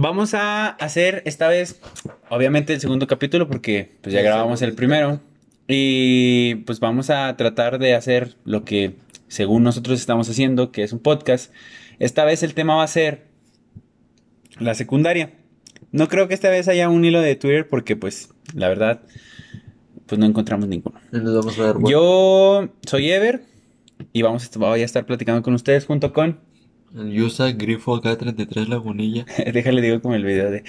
Vamos a hacer esta vez, obviamente, el segundo capítulo porque pues ya grabamos el primero. Y pues vamos a tratar de hacer lo que según nosotros estamos haciendo, que es un podcast. Esta vez el tema va a ser la secundaria. No creo que esta vez haya un hilo de Twitter porque pues la verdad pues no encontramos ninguno. Nos vamos a dar vuelta. Yo soy Ever y vamos a, voy a estar platicando con ustedes junto con... Yusa Grifo K33 Lagunilla. Déjale digo como el video de...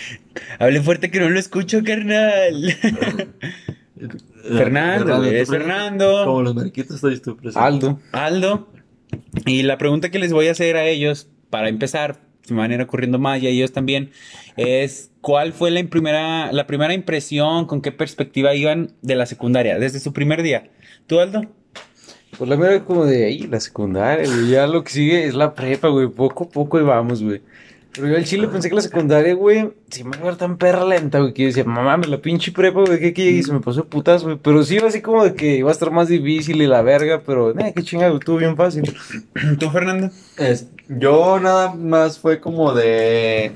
Hable fuerte que no lo escucho, carnal. Fernando, es. Fernando. Como los mariquitos estoy tú presente. Aldo. Aldo. Y la pregunta que les voy a hacer a ellos, para empezar, se me van a ir ocurriendo más y a ellos también, es ¿cuál fue la primera, la primera impresión, con qué perspectiva iban de la secundaria, desde su primer día? ¿Tú, Aldo? Pues la mera como de ahí, la secundaria, güey. Ya lo que sigue es la prepa, güey. Poco a poco y vamos, güey. Pero yo al chile pensé que la secundaria, güey, sí me iba a ver tan perra lenta, güey, que yo decía, mamá, me la pinche prepa, güey, que que y se me pasó de putas, güey. Pero sí iba así como de que iba a estar más difícil y la verga, pero, eh, qué chingado, estuvo bien fácil. ¿Tú, Fernando? Es- yo nada más fue como de.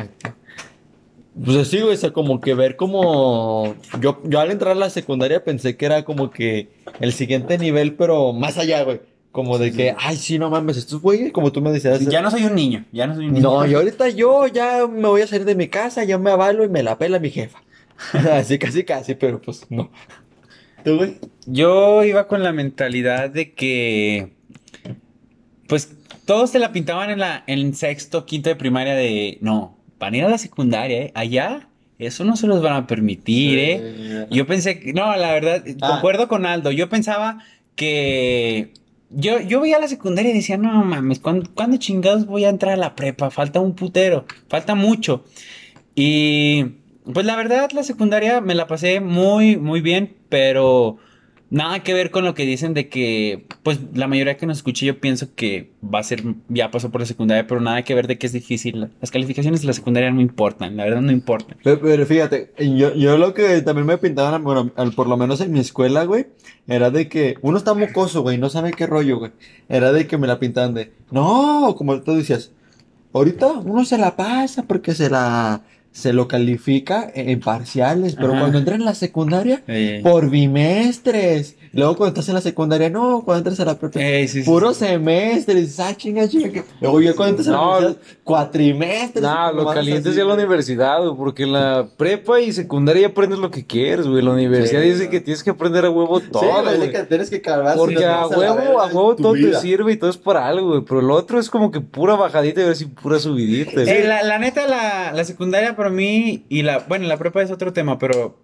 Pues así, güey, o sea, como que ver como. Yo, yo al entrar a la secundaria pensé que era como que el siguiente nivel, pero más allá, güey. Como de que, ay, sí, no mames, estos güeyes, como tú me decías. Ya no soy un niño, ya no soy un niño. No, y ahorita yo ya me voy a salir de mi casa, yo me avalo y me la pela mi jefa. Así, casi, casi, pero pues no. ¿Tú, güey? Yo iba con la mentalidad de que, pues, todos se la pintaban en la, en sexto, quinto de primaria de, no, van a ir a la secundaria, ¿eh? Allá, eso no se los van a permitir, ¿eh? Yo pensé que, no, la verdad, Ah. concuerdo con Aldo, yo pensaba que, yo, yo veía la secundaria y decía, no mames, ¿cuándo, cuándo chingados voy a entrar a la prepa? Falta un putero, falta mucho. Y, pues la verdad, la secundaria me la pasé muy, muy bien, pero nada que ver con lo que dicen de que, pues la mayoría que nos escuche yo pienso que va a ser, ya pasó por la secundaria, pero nada que ver de que es difícil. Las calificaciones de la secundaria no importan, la verdad no importan. Pero, pero fíjate, yo, yo lo que también me pintaban, bueno, por lo menos en mi escuela, güey, era de que uno está mocoso, güey, no sabe qué rollo, güey. Era de que me la pintaban de, no, como tú decías, ahorita uno se la pasa porque se la, se lo califica en, parciales, pero Ajá. cuando entra en la secundaria, por bimestres. Luego cuando estás en la secundaria, no, cuando entras a la prepa, sí, sí, puro sí. semestre, dices, ah, chinga, chinga. que-". Luego yo cuando entras a la No, universidad, cuatrimestres. Nah, lo mamadas caliente es así, ya la universidad, güey, porque en la prepa y secundaria aprendes lo que quieres, güey. La universidad Sí, dice que tienes que aprender a huevo todo, Sí, güey, güey. que tienes que cargar. Porque a huevo, a huevo todo te sirve y todo es para algo, güey. Pero lo otro es como que pura bajadita y a ver si pura subidita. Eh, la, la neta, la, la secundaria para mí y la, bueno, la prepa es otro tema, pero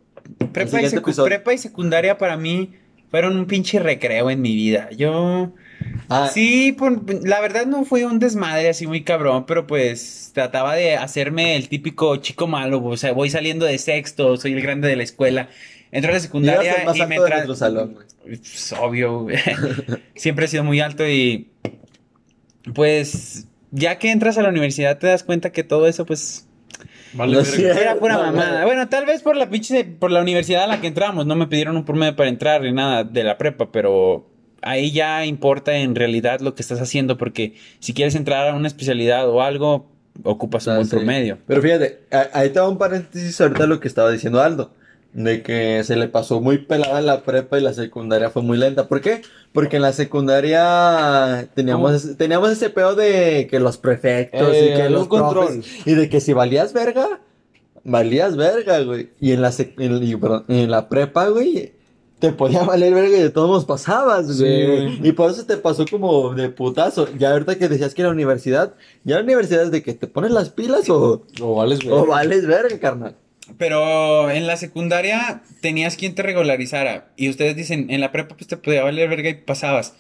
prepa y, secu- prepa y secundaria para mí fueron un pinche recreo en mi vida. Yo, Ah, sí, por- la verdad no fue un desmadre así muy cabrón, pero pues trataba de hacerme el típico chico malo, o sea, voy saliendo de sexto, soy el grande de la escuela. Entro a la secundaria más y alto me de salón, pues, obvio. Siempre he sido muy alto y pues ya que entras a la universidad te das cuenta que todo eso pues Vale, No verga. sé. era pura no, mamada. no. Bueno, tal vez por la pinche por la universidad a la que entramos, no me pidieron un promedio para entrar ni nada de la prepa, pero ahí ya importa en realidad lo que estás haciendo porque si quieres entrar a una especialidad o algo ocupas un Ah, buen sí. promedio. Pero fíjate, ahí te va un paréntesis ahorita lo que estaba diciendo Aldo. De que se le pasó muy pelada la prepa y la secundaria fue muy lenta. ¿Por qué? Porque en la secundaria teníamos, ese- teníamos ese pedo de que los prefectos Eh, y que un los control. y de que si valías verga, valías verga, güey. Y en la, en, y, perdón, en la prepa, güey, te podía valer verga y de todos modos pasabas, güey. Y por eso te pasó como de putazo. Ya ahorita que decías que la universidad, ya la universidad es de que te pones las pilas o, O vales, o vales verga, carnal. Pero en la secundaria tenías quien te regularizara. Y ustedes dicen, en la prepa pues te podía valer verga y pasabas.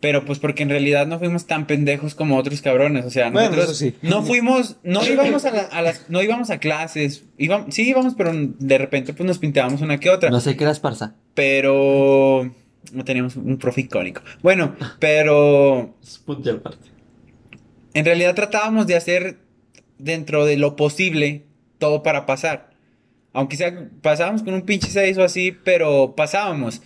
Pero pues porque en realidad no fuimos tan pendejos como otros cabrones. O sea, Bueno, nosotros eso sí. no fuimos, no íbamos a, la- a las, no íbamos a clases. Íbamos, sí íbamos, pero de repente pues nos pintábamos una que otra. No sé qué era esparza. Pero no teníamos un profe icónico. Bueno, pero aparte. en realidad tratábamos de hacer dentro de lo posible todo para pasar. Aunque sea, pasábamos con un pinche 6 o así, pero pasábamos.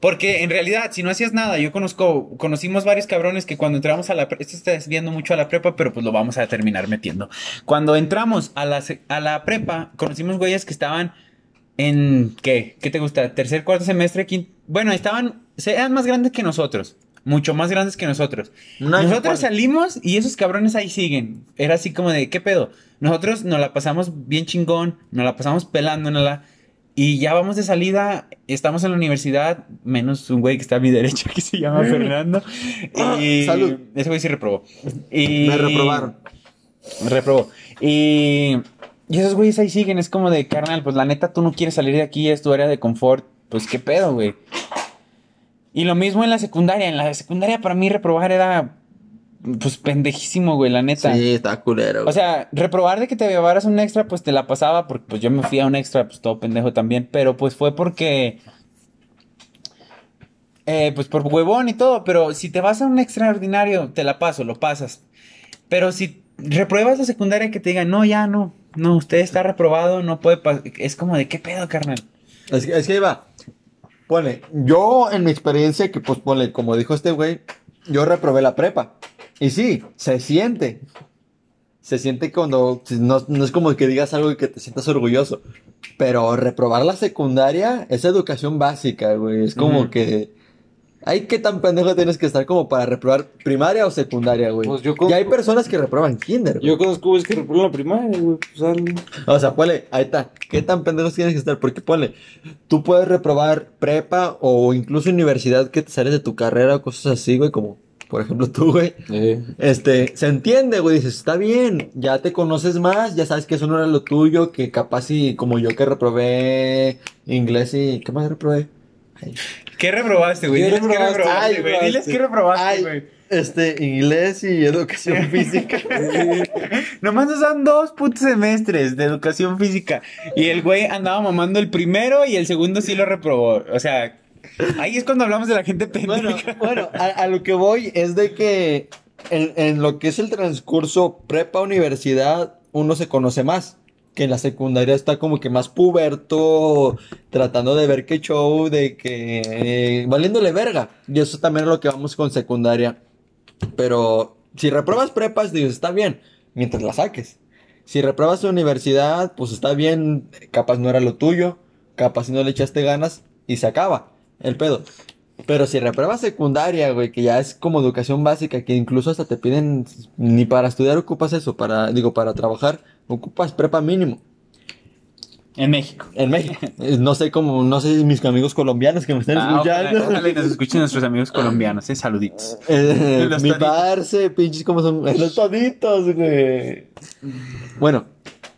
Porque en realidad, si no hacías nada, yo conozco, conocimos varios cabrones que cuando entramos a la prepa, esto está desviando mucho a la prepa, pero pues lo vamos a terminar metiendo. Cuando entramos a la, a la prepa, conocimos güeyes que estaban en, ¿qué? ¿Qué te gusta? Tercer, cuarto semestre, quinto. Bueno, estaban, eran más grandes que nosotros. Mucho más grandes que nosotros. Nosotros salimos y esos cabrones ahí siguen. Era así como de, ¿qué pedo? Nosotros nos la pasamos bien chingón, nos la pasamos pelándonosla. Y ya vamos de salida, estamos en la universidad, menos un güey que está a mi derecha que se llama Fernando. Y Salud. ese güey sí reprobó. Y Me reprobaron. me reprobó. Y, y esos güeyes ahí siguen, es como de, carnal, pues la neta tú no quieres salir de aquí, es tu área de confort. Pues qué pedo, güey. Y lo mismo en la secundaria. En la secundaria para mí reprobar era, pues pendejísimo, güey, la neta. Sí, está culero. O sea, reprobar de que te llevaras un extra, pues te la pasaba, porque pues yo me fui a un extra, pues todo pendejo también, pero pues fue porque... Eh, pues por huevón y todo, pero si te vas a un extraordinario, te la paso, lo pasas. Pero si repruebas la secundaria que te digan, no, ya no, no, usted está reprobado, no puede pasar, es como de qué pedo, carnal. Es que, es que ahí va. Pone, yo en mi experiencia, que pues pone, como dijo este güey, yo reprobé la prepa. Y sí, se siente. Se siente cuando no, no es como que digas algo y que te sientas orgulloso. Pero reprobar la secundaria es educación básica, güey. Es como que. Ay, qué tan pendejo tienes que estar como para reprobar primaria o secundaria, güey. Pues yo con- Y hay personas que reprueban kinder, güey. Yo conozco güeyes que reproban la primaria, güey. Pues, al- O sea, ponle, ahí está. ¿Qué tan pendejos tienes que estar? Porque ponle, tú puedes reprobar prepa o incluso universidad que te sales de tu carrera o cosas así, güey, como por ejemplo tú, güey. Eh. Este, se entiende, güey, dices, está bien, ya te conoces más, ya sabes que eso no era lo tuyo, que capaz y como yo que reprobé inglés y, ¿qué más reprobé? Ay, ¿Qué reprobaste, güey? ¿Qué Diles qué reprobaste? reprobaste, Ay, güey. Diles qué reprobaste, güey. este, inglés y educación física. Nomás nos dan dos putos semestres de educación física. Y el güey andaba mamando el primero y el segundo sí lo reprobó. O sea, ahí es cuando hablamos de la gente pendeja. Bueno, bueno, a, a lo que voy es de que en, en lo que es el transcurso prepa-universidad, uno se conoce más. Que en la secundaria está como que más puberto, tratando de ver qué show, de que eh, valiéndole verga. Y eso también es lo que vamos con secundaria. Pero si repruebas prepas, dices, está bien, mientras la saques. Si repruebas universidad, pues está bien, capaz no era lo tuyo, capaz no le echaste ganas y se acaba el pedo. Pero si repruebas secundaria, güey, que ya es como educación básica, que incluso hasta te piden, ni para estudiar ocupas eso, para, digo, para trabajar, ocupas prepa mínimo. En México. En México. Eh, No sé cómo, no sé mis amigos colombianos que me estén Ah, escuchando. ojalá y nos escuchen nuestros amigos colombianos, eh. Saluditos. Eh, Los mi toditos. parce, pinches como son los toditos, güey. Bueno,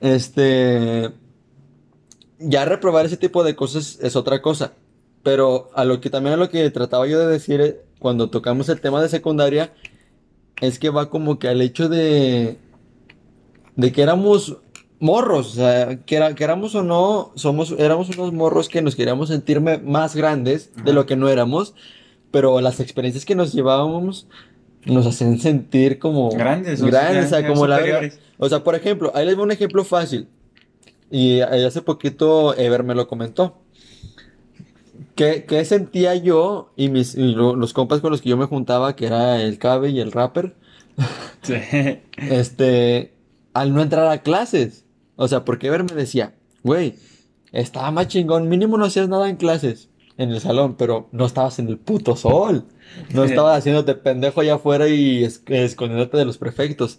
este ya reprobar ese tipo de cosas es otra cosa, pero a lo que también a lo que trataba yo de decir eh, cuando tocamos el tema de secundaria es que va como que al hecho de de que éramos morros, o sea, que era- queramos o no, somos éramos unos morros que nos queríamos sentir más grandes de lo que no éramos pero las experiencias que nos llevábamos nos hacen sentir como Grandes, o grandes, o sea, como la. O sea, por ejemplo, ahí les voy un ejemplo fácil. Y hace poquito Ever me lo comentó. ¿Qué, qué sentía yo y, mis, y lo- los compas con los que yo me juntaba, que era el Cabe y el rapper, Sí. este, al no entrar a clases? O sea, porque Ever me decía, güey, estaba más chingón, mínimo no hacías nada en clases, en el salón, pero no estabas en el puto sol. No estabas haciéndote pendejo allá afuera y es- escondiéndote de los prefectos.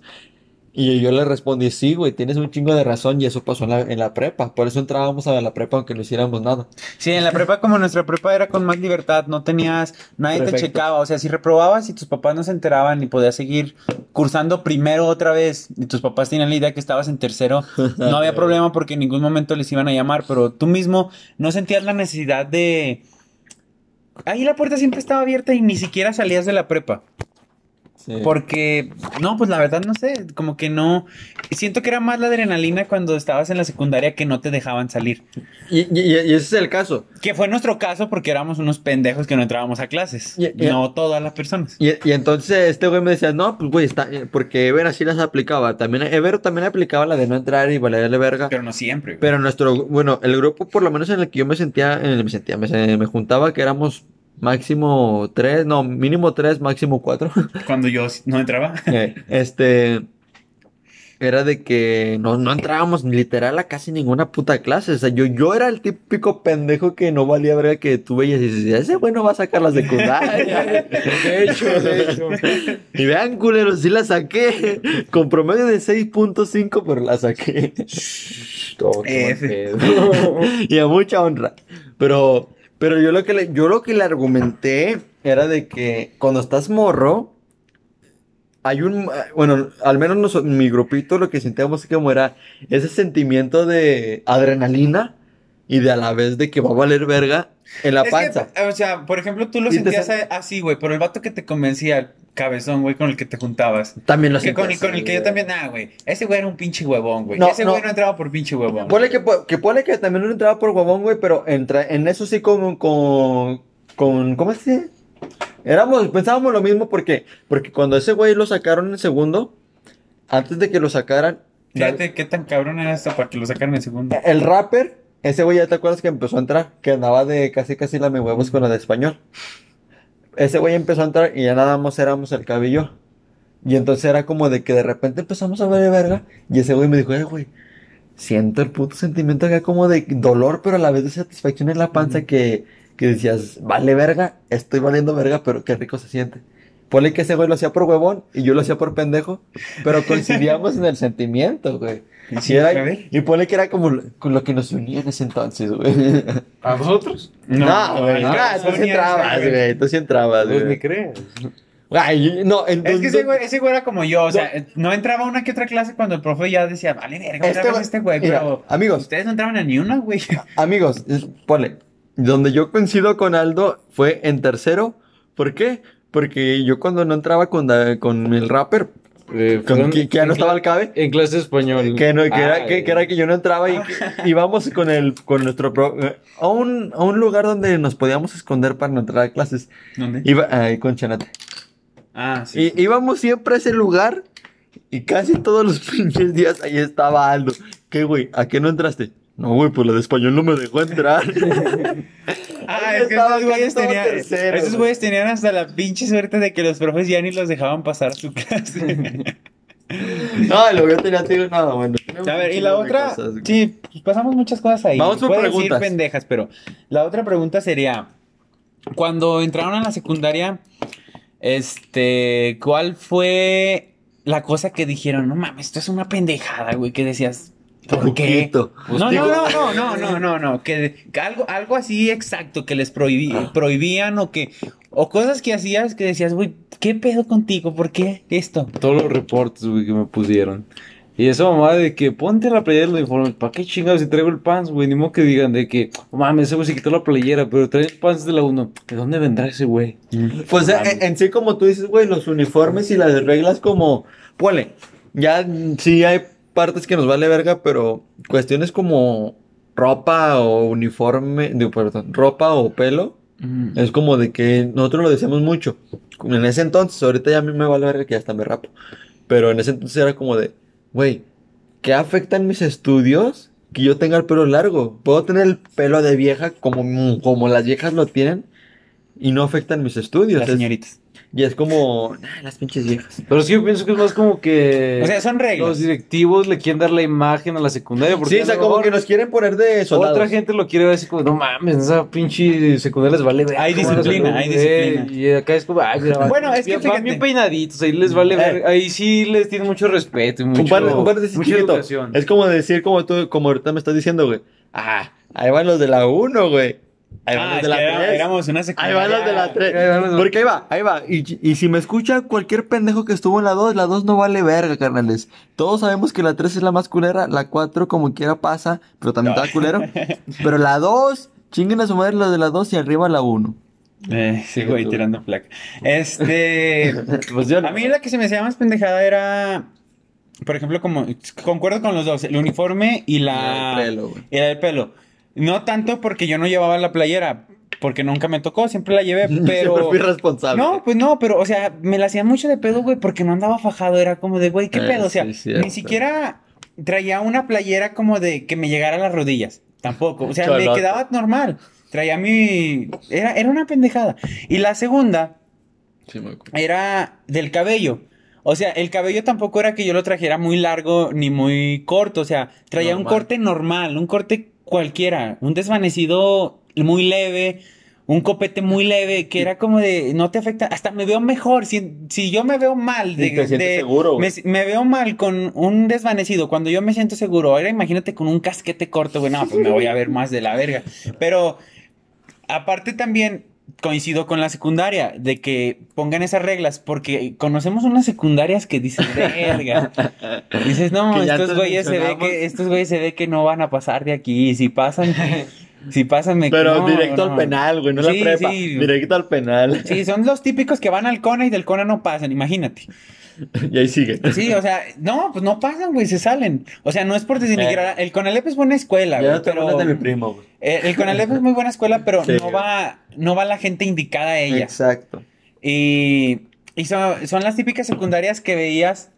Y yo le respondí, sí, güey, tienes un chingo de razón y eso pasó en la, en la prepa. Por eso entrábamos a la prepa aunque no hiciéramos nada. Sí, en la prepa, como nuestra prepa era con más libertad, no tenías, nadie te checaba. O sea, si reprobabas y tus papás no se enteraban y podías seguir cursando primero otra vez y tus papás tenían la idea que estabas en tercero, no había problema porque en ningún momento les iban a llamar, pero tú mismo no sentías la necesidad de. Ahí la puerta siempre estaba abierta y ni siquiera salías de la prepa. Sí. Porque, no, pues la verdad no sé, como que no. Siento que era más la adrenalina cuando estabas en la secundaria que no te dejaban salir. Y, y- y ese es el caso. Que fue nuestro caso porque éramos unos pendejos que no entrábamos a clases. Ya. No todas las personas. Y, y entonces este güey me decía, no, pues güey, está, eh, porque Ever así las aplicaba. También, Ever también aplicaba la de no entrar y valerle verga. Pero no siempre. güey. Pero nuestro, bueno, el grupo por lo menos en el que yo me sentía, en el, me sentía, me, me juntaba, que éramos máximo tres, no, mínimo tres, máximo cuatro. Cuando yo no entraba. Eh, este era de que no, no entrábamos literal a casi ninguna puta clase. O sea, yo, yo era el típico pendejo que no valía verga que tú veías y decías, ese güey no va a sacar la secundaria. De hecho, de hecho. y vean, culeros, sí la saqué. Con promedio de 6.5, pero la saqué. Todo, y a mucha honra. Pero, pero yo lo que le, yo lo que le argumenté era de que cuando estás morro, hay un, bueno, al menos nos- mi grupito lo que sentíamos como era ese sentimiento de adrenalina y de a la vez de que va a valer verga en la Es que, panza. o sea, por ejemplo, tú lo te sentías así, güey, pero el vato que te convencía, el cabezón, güey, con el que te juntabas. También lo Que con, sentías. con el que yo también, ah, güey, ese güey era un pinche huevón, güey. No, ese no. güey no entraba por pinche huevón. Ponle que, que ponle que también no entraba por huevón, güey, pero entra, en eso sí con, con, con, ¿cómo que? Éramos, pensábamos lo mismo porque, porque cuando ese güey lo sacaron en segundo, antes de que lo sacaran, Fíjate qué tan cabrón era esto para que lo sacaran en segundo. el rapper, ese güey ya te acuerdas que empezó a entrar, que andaba de casi casi lame huevos con la de español. Ese güey empezó a entrar y ya nada más éramos el cabello. Y entonces era como de que de repente empezamos a ver de verga. Y ese güey me dijo, eh, güey, siento el puto sentimiento acá como de dolor, pero a la vez de satisfacción en la panza que, que decías, vale verga, estoy valiendo verga, pero qué rico se siente. Ponle que ese güey lo hacía por huevón y yo lo hacía por pendejo, pero coincidíamos en el sentimiento, güey. Y sí, era- y ponle que era como lo- con lo que nos unía en ese entonces, güey. ¿A vosotros? No, güey, no, ah, tú sí entrabas, güey, tú sí entrabas, Pues güey. crees. Ay, no, Es que ese güey, ese güey era como yo, o sea, no entraba una que otra clase cuando el profe ya decía, vale, verga, Este güey- este güey, mira, pero amigos. ustedes no entraban a ni una, güey. amigos, ponle, donde yo coincido con Aldo fue en tercero, ¿por qué? Porque yo cuando no entraba con, Da- con el rapper, Eh, con, que, que ya no estaba el cabe, En clase de español. que, no, que, era, Ay. que, que era que yo no entraba y íbamos con el con nuestro pro- eh, a un, a un lugar donde nos podíamos esconder para no entrar a clases. ¿Dónde? Iba ahí con Chanate. Ah, sí. Y íbamos siempre a ese lugar y casi todos los pinches días ahí estaba Aldo. ¿Qué, güey? ¿A qué no entraste? No, güey, pues la de español no me dejó entrar. Ah, es que esos güeyes tenían, tercero, esos güey. güeyes tenían hasta la pinche suerte de que los profes ya ni los dejaban pasar a su clase. no, luego yo tenía, te digo, no, bueno. A ver, y la otra, sí, pues pasamos muchas cosas ahí. Vamos por Puedes decir preguntas. pendejas, pero la otra pregunta sería, cuando entraron a la secundaria, este, ¿cuál fue la cosa que dijeron? No mames, esto es una pendejada, güey, que decías, ¿por qué? Poquito. No, no, no, no, no, no, no, no, que, que algo, algo así exacto que les prohibí- prohibían o que, o cosas que hacías que decías, güey, ¿qué pedo contigo? ¿Por qué esto? Todos los reportes, güey, que me pusieron. Y esa mamá de que ponte la playera del uniforme. ¿Para qué chingados si traigo el pants, güey? Ni modo que digan de que, "Oh, mames, ese güey se quitó la playera, pero trae el pants de la 1. ¿De dónde vendrá ese güey? Pues Ah, en, en sí, como tú dices, güey, los uniformes y las reglas como, ponle, ya mm, sí hay partes que nos vale verga, pero cuestiones como ropa o uniforme, digo, perdón, ropa o pelo, es como de que nosotros lo decíamos mucho. En ese entonces, ahorita ya a mí me vale verga que ya está me rapo. Pero en ese entonces era como de, güey, ¿qué afecta en mis estudios que yo tenga el pelo largo? Puedo tener el pelo de vieja como, como las viejas lo tienen y no afecta en mis estudios. Las señoritas. Y es como, "Nah, las pinches viejas. Pero sí, yo pienso que es más como que. O sea, son reglas. Los directivos le quieren dar la imagen a la secundaria. Porque Sí, o sea, como mejor que nos quieren poner de soldados. Otra gente lo quiere ver así como, no mames, esa pinche secundaria les vale ver. Hay disciplina, hay disciplina. Y acá es como, ay, mira, Bueno, es que fíjate. bien peinaditos, ahí les vale ver. Eh. Ahí sí les tienen mucho respeto y mucho, un par, un par de mucha educación. Es como decir, como tú, como ahorita me estás diciendo, güey. Ah, ahí van los de la 1, güey. Ahí van Ah, los de la que era- 3. éramos una Ahí van los de la 3. Ahí van los- Porque ahí va, ahí va. Y, y si me escucha cualquier pendejo que estuvo en la 2, la 2 no vale verga, carnales. Todos sabemos que la 3 es la más culera, la 4 como quiera pasa, pero también está culero. Pero la 2, chinguen a su madre los de la 2 y arriba la 1. Eh, sí, güey, tirando placa. Este. Pues yo no. a mí la que se me hacía más pendejada era. Por ejemplo, como. Concuerdo con los dos: el uniforme y la. Y el pelo, güey. y la del pelo. No tanto porque yo no llevaba la playera. Porque nunca me tocó, siempre la llevé, pero. Siempre fui responsable. No, pues no, pero, o sea, me la hacían mucho de pedo, güey, porque no andaba fajado. Era como de, güey, ¿qué Eh, pedo? O sea, sí, ni siquiera traía una playera como de que me llegara a las rodillas. tampoco. O sea, me quedaba normal. Traía mi... Era, era una pendejada. Y la segunda Sí, me era del cabello. O sea, el cabello tampoco era que yo lo trajera muy largo ni muy corto. O sea, traía un corte normal, un corte cualquiera. Un desvanecido muy leve, un copete muy leve, que era como de, no te afecta. Hasta me veo mejor. Si, si yo me veo mal, de, te de- seguro, me, me veo mal con un desvanecido. Cuando yo me siento seguro, ahora imagínate con un casquete corto, güey. No, pues me voy a ver más de la verga. Pero aparte también coincido con la secundaria, de que pongan esas reglas, porque conocemos unas secundarias que dices, verga. Dices, no, estos güeyes se ve que, estos güeyes se ve que no van a pasar de aquí. Y si pasan, si pasan me Pero no, directo no. al penal, güey, no Sí, la prepa. sí. Directo al penal. Sí, son los típicos que van al CONA y del CONA no pasan, imagínate. y ahí sigue. Sí, o sea, no, pues no pasan, güey, se salen. O sea, no es por denigrar. El CONALEP es buena escuela, güey, no pero... de mi primo, güey. Eh, el CONALEP es muy buena escuela, pero Sí. no va, no va la gente indicada a ella. Exacto. Y, y son, son las típicas secundarias que veías.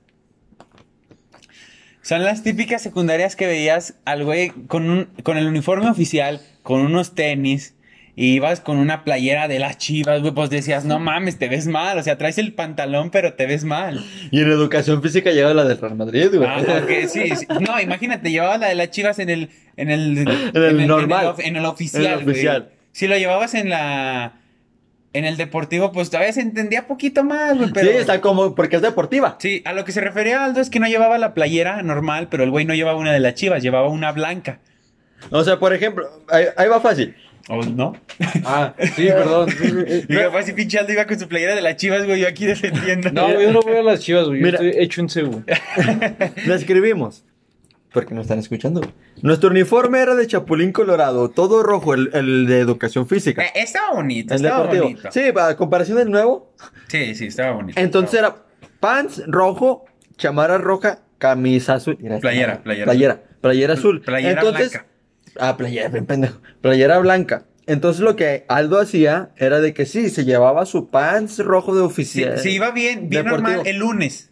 Son las típicas secundarias que veías al güey con, un, con el uniforme oficial, con unos tenis, y ibas con una playera de las chivas, güey, pues decías, no mames, te ves mal. O sea, traes el pantalón, pero te ves mal. Y en educación física llega la del Real Madrid, güey. Ah, ok, sí, sí. No, imagínate, llevabas la de las chivas en el. En el, el normal. En el, oficial. En el güey. oficial. Si lo llevabas en la. En el deportivo, pues todavía se entendía poquito más, güey. Pero... Sí, está como, porque es deportiva. Sí, a lo que se refería Aldo es que no llevaba la playera normal, pero el güey no llevaba una de las chivas, llevaba una blanca. O sea, por ejemplo, ahí, ahí va fácil. ¿O no? Ah, sí, perdón. Y mi papá así pinche Aldo iba con su playera de las chivas, güey, yo aquí defendiendo. No, yo no voy a las chivas, güey. Yo Mira. estoy hecho en CU. Le escribimos. Porque no están escuchando. güey. Nuestro uniforme era de chapulín colorado, todo rojo, el, el de educación física. Eh, estaba bonito, El estaba deportivo. bonito. Sí, para comparación del nuevo. sí, sí, estaba bonito. Entonces era pants rojo, chamarra roja, camisa azul. Playera, playera Playera, playera azul. Playera Entonces, blanca. Ah, playera, bien pendejo. Playera blanca. Entonces lo que Aldo hacía era de que sí, se llevaba su pants rojo de oficial. sí, iba bien, bien Deportivo. normal el lunes.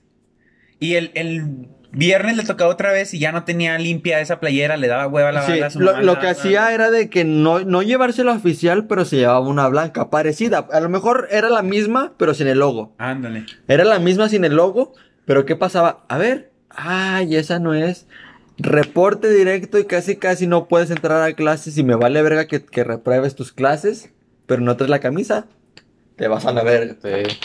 Y el, el viernes le tocaba otra vez y ya no tenía limpia esa playera, le daba hueva a la Sí, a su lo, mamá, lo que la- hacía era de que no, no llevarse la oficial, pero se llevaba una blanca, parecida. A lo mejor era la misma, pero sin el logo. Ándale. Era la misma sin el logo, pero ¿qué pasaba? A ver, ay, esa no es. Reporte directo y casi casi no puedes entrar a clases y me vale verga que, que repruebes tus clases, pero no traes la camisa. Te vas a la verga. Sí.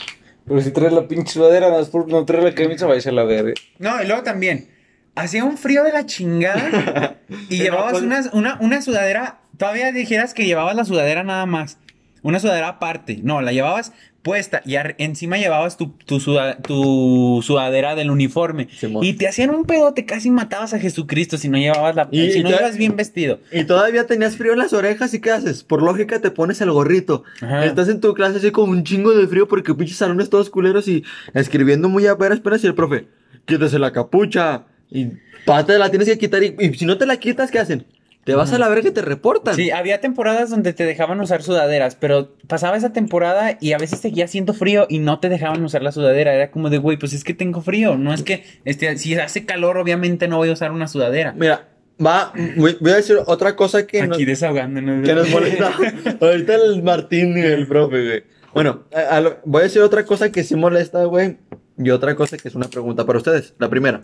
Pero si traes la pinche sudadera, no traer la camisa, vaya a la verga. No, y luego también, hacía un frío de la chingada y llevabas una, una, una sudadera, todavía dijeras que llevabas la sudadera nada más, una sudadera aparte, no, la llevabas puesta y encima llevabas tu, tu, suda- tu sudadera del uniforme Simón. y te hacían un pedote, casi matabas a Jesucristo si no llevabas la, Y- si y no ibas bien vestido. Y todavía tenías frío en las orejas y ¿qué haces? Por lógica te pones el gorrito. Ajá. Estás en tu clase así con un chingo de frío porque pinches salones todos culeros y escribiendo muy a veras penas y el profe, quítese la capucha. Y pa, te la tienes que quitar y, y si no te la quitas, ¿qué hacen? Te vas a la verga y te reportan. Sí, había temporadas donde te dejaban usar sudaderas, pero pasaba esa temporada y a veces seguía haciendo frío y no te dejaban usar la sudadera. Era como de, güey, pues es que tengo frío. No es que, este, si hace calor, obviamente no voy a usar una sudadera. Mira, va, voy, voy a decir otra cosa que, nos, Aquí desahogándonos. que nos molesta. Ahorita el Martín y el profe, güey. Bueno, a- a lo- voy a decir otra cosa que sí molesta, güey. Y otra cosa que es una pregunta para ustedes. La primera.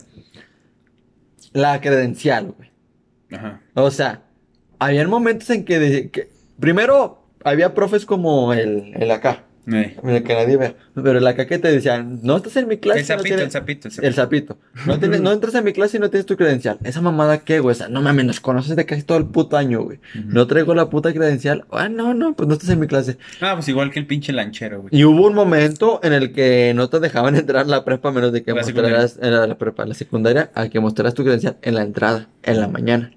La credencial, güey. Ajá. O sea, habían momentos en que, de- que- primero había profes como el, el acá, el que nadie ve, pero el acá que te decían, no estás en mi clase. El no sapito, tienes- el sapito, el sapito. El sapito. No, tienes- no entras en mi clase y no tienes tu credencial. Esa mamada qué, güey. O sea, no mames, nos conoces de casi todo el puto año, güey. No traigo la puta credencial. Ah, no, no, pues no estás en mi clase. Ah, pues igual que el pinche lanchero, güey. Y hubo un momento en el que no te dejaban entrar a la prepa a menos de que La mostraras en la, la prepa, la secundaria, a que mostraras tu credencial en la entrada, en la mañana.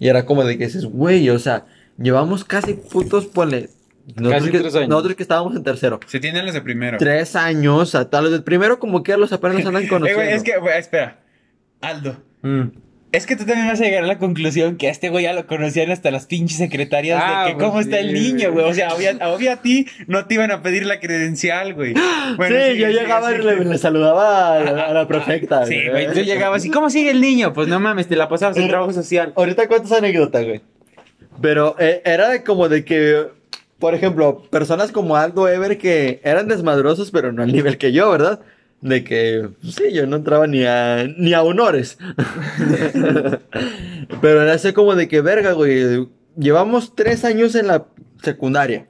Y era como de que dices, güey, o sea, llevamos casi putos, ponle. Nosotros, Casi que, tres años. nosotros que estábamos en tercero. Se tienen los de primero. Tres años, a tal, los del primero como que los apenas andan Eh, conociendo. güey, es que, güey, espera. Aldo. Mm. Es que tú también vas a llegar a la conclusión que a este güey ya lo conocían hasta las pinches secretarias Ah, de que pues cómo está sí, el niño, güey. O sea, obvio, obvio a ti no te iban a pedir la credencial, güey. Bueno, sí, yo llegaba y le, le saludaba a la, a la prefecta. Sí, güey. Tú llegabas y ¿cómo sigue el niño? Pues no mames, te la pasabas en trabajo social. Ahorita cuántas anécdotas, güey. Pero eh, era de como de que, por ejemplo, personas como Aldo Ever que eran desmadrosos, pero no al nivel que yo, ¿verdad? De que, pues sí, yo no entraba ni a, ni a honores. pero era así como de que, verga, güey, llevamos tres años en la secundaria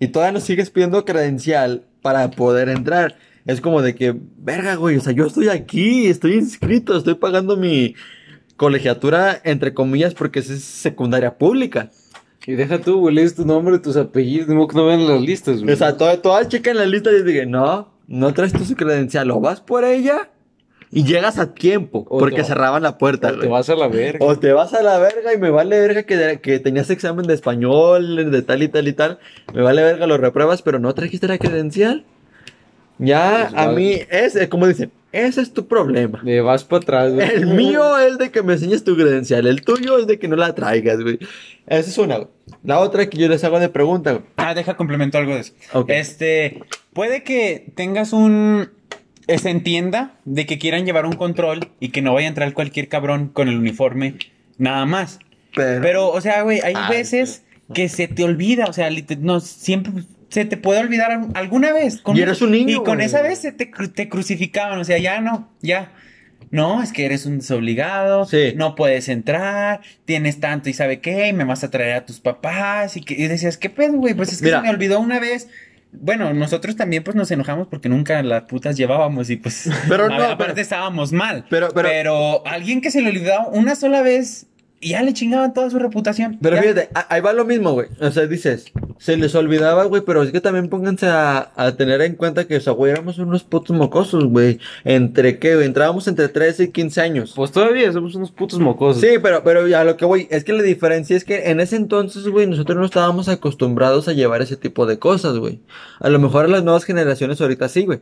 y todavía nos sigues pidiendo credencial para poder entrar. Es como de que, verga, güey, o sea, yo estoy aquí, estoy inscrito, estoy pagando mi colegiatura, entre comillas, porque es secundaria pública. Y deja tú, güey, lees tu nombre, tus apellidos, no que no ven las listas, güey. O sea, todas toda checan la lista y dije, no, no traes tu credencial, o vas por ella y llegas a tiempo, O porque va- cerraban la puerta, O te vas a la verga. O te vas a la verga y me vale verga que, que tenías examen de español, de tal y tal y tal. Me vale verga, lo repruebas, pero no trajiste la credencial. Ya, Pues a vale. mí, es, eh, como dicen, ese es tu problema. Me vas para atrás, güey. El mío es de que me enseñes tu credencial, el tuyo es de que no la traigas, güey. Esa es una. La otra que yo les hago de pregunta, güey. Ah, deja complemento algo de eso. Ok. Este, puede que tengas un... Se entienda de que quieran llevar un control y que no vaya a entrar cualquier cabrón con el uniforme, nada más. Pero, Pero, o sea, güey, hay Ay, veces que se te olvida, o sea, no, siempre se te puede olvidar al- alguna vez. Y eres un niño, Y con güey. esa vez se te, cru- te crucificaban, o sea, ya no, ya. No, es que eres un desobligado, Sí. no puedes entrar, tienes tanto y sabe qué, y me vas a traer a tus papás, y, que, y decías, ¿qué pedo, güey? Pues es que Mira. se me olvidó una vez. Bueno, nosotros también pues nos enojamos porque nunca las putas llevábamos y pues Pero no, aparte pero- estábamos mal. Pero- pero- alguien que se le olvidó una sola vez y ya le chingaban toda su reputación. Pero Ya. fíjate, a- ahí va lo mismo, güey. O sea, dices, se les olvidaba, güey, pero es que también pónganse a, a tener en cuenta que, o sea, güey, éramos unos putos mocosos, güey. ¿Entre qué, güey? Entrábamos entre 13 y 15 años. Pues todavía somos unos putos mocosos. Sí, pero, pero ya lo que voy, es que la diferencia es que en ese entonces, güey, nosotros no estábamos acostumbrados a llevar ese tipo de cosas, güey. A lo mejor a las nuevas generaciones ahorita sí, güey.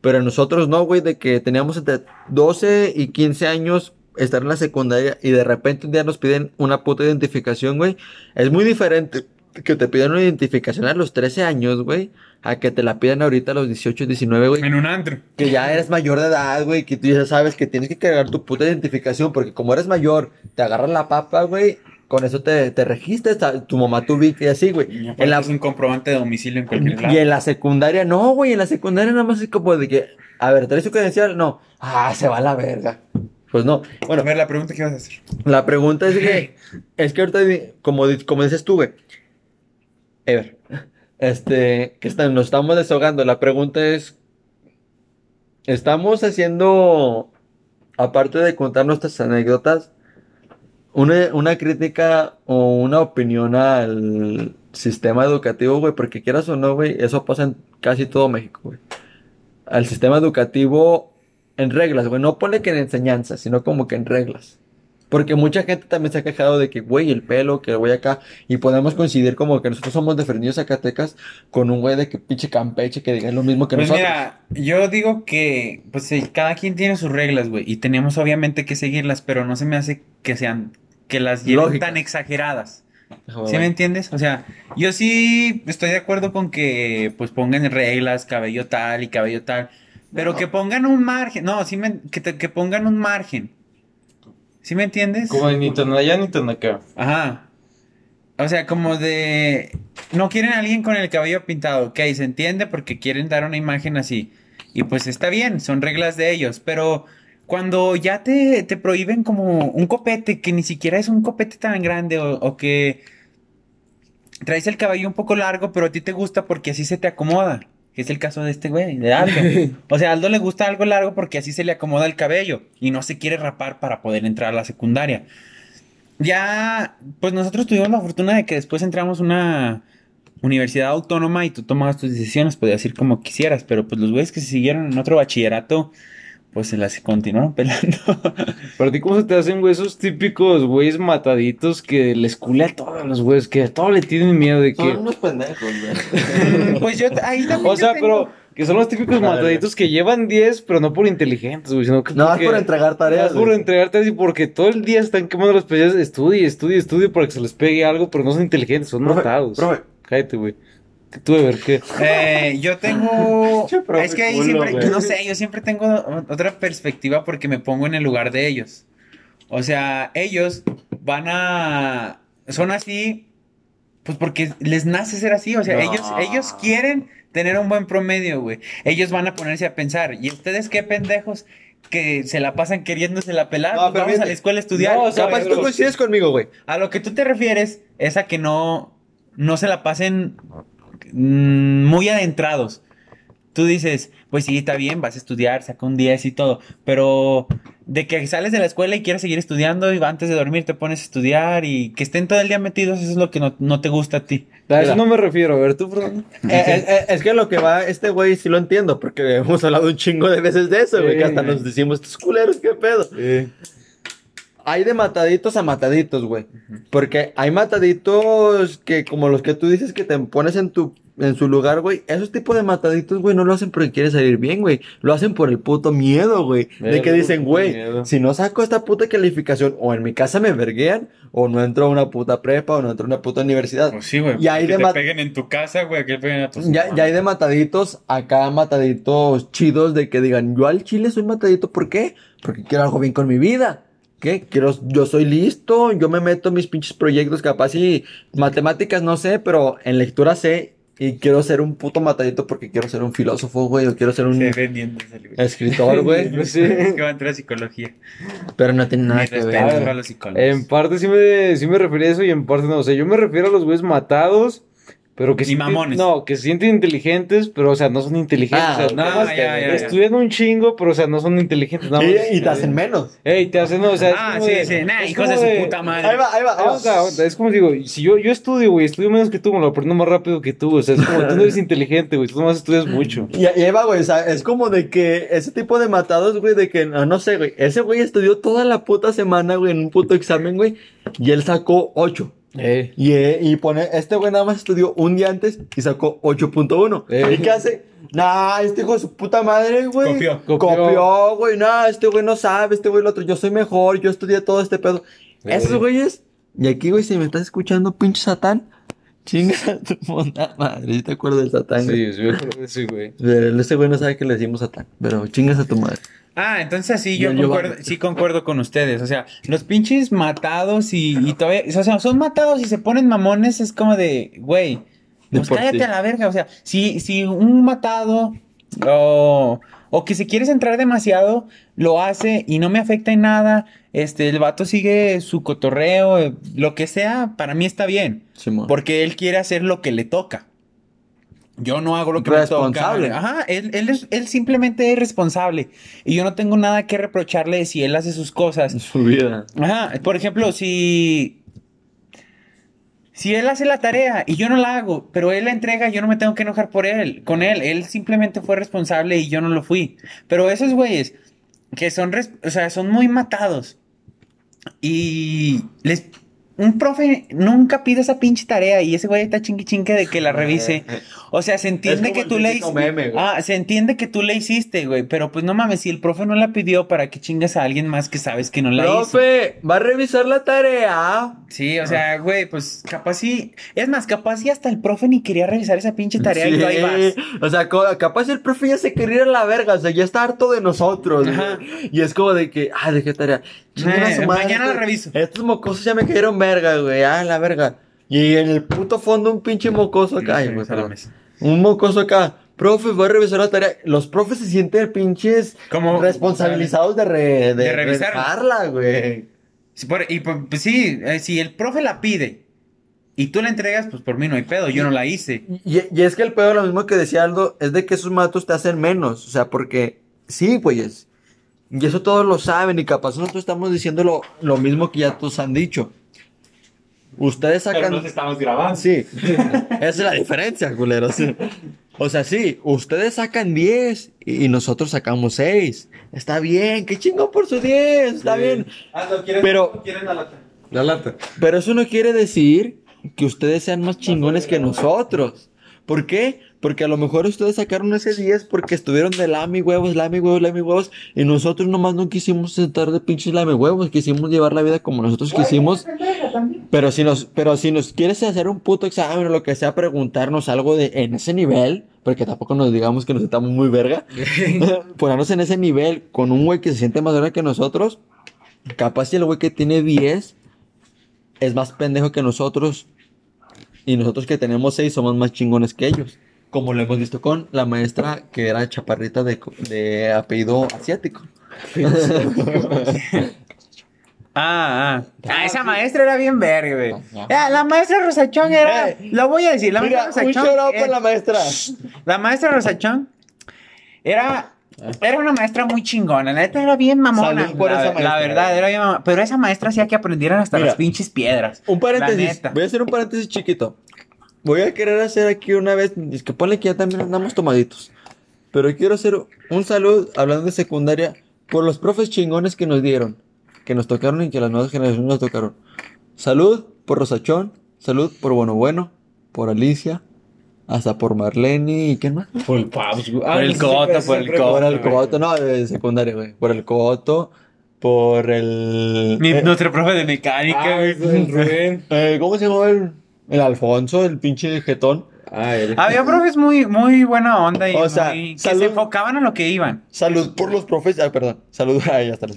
Pero nosotros no, güey, de que teníamos entre 12 y 15 años estar en la secundaria y de repente un día nos piden una puta identificación, güey. Es muy diferente que te pidan una identificación a los 13 años, güey, a que te la pidan ahorita a los 18, 19, güey. En un antro. Que ya eres mayor de edad, güey, que tú ya sabes que tienes que cargar tu puta identificación, porque como eres mayor, te agarran la papa, güey, con eso te, te registras, tu mamá, tu ubica y así, güey. Y En la, es un comprobante de domicilio en cualquier lado. y en la secundaria, no, güey, en la secundaria nada más es como de que, a ver, ¿traes tu credencial? No. Ah, se va a la verga. Pues no. Bueno, a ver, la pregunta que ibas a hacer. la pregunta es que, es que ahorita, como, como dices tú, güey, Ever, este, que está- nos estamos desahogando, la pregunta es, estamos haciendo, aparte de contar nuestras anécdotas, una, una crítica o una opinión al sistema educativo, güey, porque quieras o no, güey, eso pasa en casi todo México, güey. Al sistema educativo en reglas, güey, no pone que en enseñanza, sino como que en reglas. Porque mucha gente también se ha quejado de que, güey, el pelo, que voy acá, y podemos coincidir como que nosotros somos de Fresnillo, Zacatecas, con un güey de que pinche Campeche que diga lo mismo que Pues nosotros. mira, yo digo que pues cada quien tiene sus reglas, güey, y tenemos obviamente que seguirlas, pero no se me hace que sean que las lleven tan exageradas. Ajá, ¿Sí güey. me entiendes? O sea, yo sí estoy de acuerdo con que pues pongan reglas, cabello tal y cabello tal, pero No. que pongan un margen, no, sí me, que, te- que pongan un margen. ¿Sí me entiendes? Como de ni tan allá ni tan acá. Ajá. O sea, como de... No quieren a alguien con el cabello pintado, ok, se entiende porque quieren dar una imagen así. Y pues está bien, son reglas de ellos, pero cuando ya te, te prohíben como un copete, que ni siquiera es un copete tan grande, o, o que traes el cabello un poco largo, pero a ti te gusta porque así se te acomoda. Que es el caso de este güey, de Aldo. O sea, a Aldo le gusta algo largo porque así se le acomoda el cabello y no se quiere rapar para poder entrar a la secundaria. Ya, pues nosotros tuvimos la fortuna de que después entramos a una universidad autónoma y tú tomabas tus decisiones, podías ir como quisieras, pero pues los güeyes que se siguieron en otro bachillerato, pues se las continuaron pelando. Para ti, ¿cómo se te hacen, güey, esos típicos güeyes mataditos que les culé a todos los güeyes, que a todos le tienen miedo de que... Son unos pendejos, güey. pues yo ahí también. O sea, tengo- pero que son los típicos mataditos que llevan 10, pero no por inteligentes, güey, sino que No, es por entregar tareas. Es por entregar tareas y porque todo el día están quemando las peleas. Estudie, estudie, estudie para que se les pegue algo, pero no son inteligentes, son Profe, matados. profe. Cállate, güey. Tú, a ver, ¿qué? Eh, yo tengo. Es que ahí siempre. güey. No sé, yo siempre tengo otra perspectiva porque me pongo en el lugar de ellos. O sea, ellos van a. son así, pues porque les nace ser así. O sea, No. ellos, ellos quieren tener un buen promedio, güey. Ellos van a ponerse a pensar. ¿Y ustedes qué pendejos que se la pasan queriéndose la pelar? No, Pues vamos a la escuela a estudiar. No, o sea, Capaz tú coincides conmigo, güey. A lo que tú te refieres es a que no, no se la pasen muy adentrados. Tú dices, pues sí, está bien, vas a estudiar, saca un 10 y todo, pero de que sales de la escuela y quieres seguir estudiando y antes de dormir te pones a estudiar y que estén todo el día metidos, eso es lo que no, no te gusta a ti. A eso no me refiero. A ver, tú, Fernando. Eh, eh, eh, es que lo que va este güey sí lo entiendo, porque hemos hablado un chingo de veces de eso, güey, Sí. que hasta nos decimos, estos culeros, qué pedo. Hay de mataditos a mataditos, güey. Porque hay mataditos que, como los que tú dices, que te pones en tu en su lugar, güey. Esos tipos de mataditos, güey, no lo hacen porque quieren salir bien, güey. Lo hacen por el puto miedo, güey. De que dicen, güey, si no saco esta puta calificación, o en mi casa me verguean, o no entro a una puta prepa, o no entro a una puta universidad. Pues sí, güey. Y que de te peguen en tu casa, güey, que peguen a tus Ya, ya hay de mataditos, acá mataditos chidos de que digan, yo al chile soy matadito, ¿por qué? Porque quiero algo bien con mi vida. ¿Qué? Quiero, yo soy listo, yo me meto en mis pinches proyectos, capaz y matemáticas no sé, pero en lectura sé y quiero ser un puto matadito porque quiero ser un filósofo, güey, o quiero ser un güey. escritor, güey. Es que va a entrar a psicología. pero no tiene nada que ver. para los psicólogos. En parte sí me, sí me refería a eso y en parte no. O sea, yo me refiero a los güeyes matados, pero que Y sienten- mamones. No, que se sienten inteligentes, pero, o sea, no son inteligentes. Ah, o sea, no, nomás ya, ya, ya. estudian un chingo, pero, o sea, no son inteligentes. nada Y, más. y te hacen menos. Ey, te hacen, o sea, es Ah, como sí, de- sí, nah, hijos de su puta madre. Ahí va, ahí va, ahí va. Aguanta, aguanta, es como digo, si yo, yo estudio, güey, estudio menos que tú, me lo aprendo más rápido que tú, o sea, es como, tú no eres inteligente, güey, tú nomás estudias mucho. Y, y ahí va, güey, o sea, es como de que ese tipo de matados, güey, de que, no, no sé, güey, ese güey estudió toda la puta semana, güey, en un puto examen, güey, y él sacó 8. Eh, Y, eh, y pone, este güey nada más estudió un día antes y sacó 8.1. Eh. ¿Y qué hace? Nah, este hijo de su puta madre, güey. Copió. Copió. Copió, güey. Nah, este güey no sabe, este güey el otro. Yo soy mejor, yo estudié todo este pedo. Eh. Esos güeyes. Y aquí, güey, si me estás escuchando, pinche Satán, chinga a tu puta madre. ¿Sí ¿Te acuerdas del Satán, güey? sí, sí, me acuerdo de ese, güey. Pero Este güey no sabe que le decimos Satán, pero chingas a tu madre. Ah, entonces sí, yo, Yo- yo- concuerdo, sí concuerdo con ustedes. O sea, los pinches matados y, y todavía, o sea, son matados y se ponen mamones, es como de, güey, pues cállate sí. a la verga. O sea, si, si un matado o, o que se quiere centrar demasiado, lo hace y no me afecta en nada, este, el vato sigue su cotorreo, eh, lo que sea, para mí está bien. Porque él quiere hacer lo que le toca. Yo no hago lo que me toca. Responsable. Ajá, él, él, es- él simplemente es responsable. Y yo no tengo nada que reprocharle si él hace sus cosas. Su vida. Ajá, por ejemplo, si... Si él hace la tarea y yo no la hago, pero él la entrega, yo no me tengo que enojar por él, con él. Él simplemente fue responsable y yo no lo fui. Pero esos güeyes que son, o sea, son muy matados. Y les... Un profe nunca pide esa pinche tarea y ese güey está chingui chingue de que la revise. O sea, se entiende que tú le hiciste. Ah, se entiende que tú le hiciste, güey. Pero pues no mames, si el profe no la pidió, ¿para que chingas a alguien más que sabes que no la hizo? Profe, ¿va a revisar la tarea? Sí, o sea, güey, pues capaz sí. Es más, capaz sí hasta el profe ni quería revisar esa pinche tarea y tú ahí vas. O sea, capaz el profe ya se quería ir a la verga, o sea, ya está harto de nosotros. Ajá. Y es como de que, ah, dejé tarea. Su Eh, madre, mañana la reviso. Estos mocosos ya me cayeron verga, güey, ah, la verga. Y en el puto fondo un pinche mocoso acá, ay, güey, perdón. Un mocoso acá. Profe, voy a revisar la tarea. Los profes se sienten pinches Como- responsabilizados de, re- de, De revisarla. revisarla, güey. Sí, por- y por- pues sí, eh, si el profe la pide y tú la entregas, pues por mí no hay pedo, yo no la hice. Y, y es que el pedo, lo mismo que decía Aldo, es de que esos matos te hacen menos. O sea, porque sí, güeyes. Y eso todos lo saben. Y capaz nosotros estamos diciendo lo, lo mismo que ya todos han dicho. Ustedes sacan. estamos grabando. Sí. Esa es la diferencia, culeros. O sea, sí, ustedes sacan 10 y nosotros sacamos 6. Está bien, qué chingón por su 10. Está bien. Pero- La lata. Pero eso no quiere decir que ustedes sean más chingones que nosotros. ¿Por qué? Porque a lo mejor ustedes sacaron ese 10 porque estuvieron de lame huevos, lame huevos, lame huevos. Y nosotros nomás no quisimos sentar de pinches lame huevos. Quisimos llevar la vida como nosotros quisimos. Pero si nos, pero si nos quieres hacer un puto examen o lo que sea, preguntarnos algo de en ese nivel, porque tampoco nos digamos que nos estamos muy verga, ponernos en ese nivel con un güey que se siente más verga que nosotros, capaz si el güey que tiene 10 es más pendejo que nosotros y nosotros que tenemos seis somos más chingones que ellos. Como lo hemos visto con la maestra que era chaparrita de, de apellido asiático. Ah, ah. Ah, esa maestra era bien verga, güey. Ah, la maestra Rosachón era. Lo voy a decir, la Mira, maestra un Rosachón. eh, por la maestra. La maestra Rosachón era. Era una maestra muy chingona, la neta era bien mamona. Salud por la, esa maestra, la verdad, era bien mamona. Pero esa maestra hacía que aprendieran hasta Mira, las pinches piedras. Un La paréntesis. neta. Voy a hacer un paréntesis chiquito. Voy a querer hacer aquí una vez. Es que ponle que ya también andamos tomaditos. Pero quiero hacer un salud, hablando de secundaria, por los profes chingones que nos dieron. Que nos tocaron y que las nuevas generaciones nos tocaron. Salud por Rosachón. Salud por Bueno Bueno. Por Alicia. Hasta por Marlene. ¿Y quién más? Por el güey. Por el sí, Coto, por el Coto. Por el Coto. No, de secundaria, güey. Por el Coto. Por el. Mi- eh, nuestro profe de mecánica, Ah, el Rubén. eh, ¿Cómo se llama el. El Alfonso, el pinche jetón. Ah. Había profes muy, muy buena onda y O sea, muy- que se enfocaban a lo que iban. Salud por los profes, ah, perdón, salud, ay, ya está,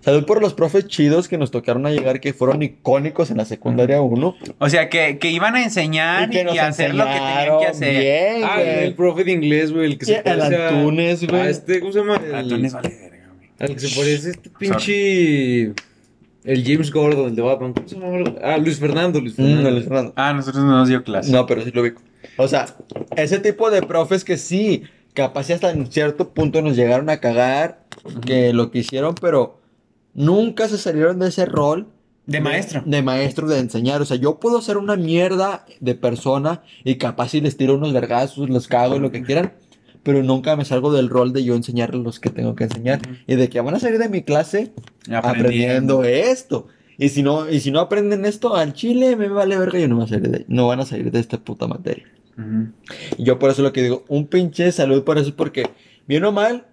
salud por los profes chidos que nos tocaron a llegar, que fueron icónicos en la secundaria 1. O sea, que, que iban a enseñar y, a hacer lo que tenían que hacer. Bien, Ah, güey. el profe de inglés, güey, el que se el parece a- Antunes, güey. a este, ¿cómo se llama? El, Antunes vale verga, güey. al que se parece a este pinche... El James Gordon, el de Batman. ¿Cómo se llama? Ah, Luis Fernando, Luis Mm, Fernando. Luis Fernando. Ah, nosotros no nos dio clase. No, pero sí lo ubico. O sea, ese tipo de profes que sí, capaz y hasta en cierto punto nos llegaron a cagar, que lo que hicieron, pero nunca se salieron de ese rol. De maestro. De maestro de enseñar. O sea, yo puedo ser una mierda de persona y capaz si les tiro unos vergazos, los cago y lo que quieran. Pero nunca me salgo del rol de yo enseñarles los que tengo que enseñar. Y de que van a salir de mi clase aprendiendo esto. Y si no, y si no aprenden esto al chile, me vale verga, yo no, voy a salir de, no van a salir de esta puta materia. Ujú. Y yo por eso lo que digo, un pinche salud por eso es porque, bien o mal,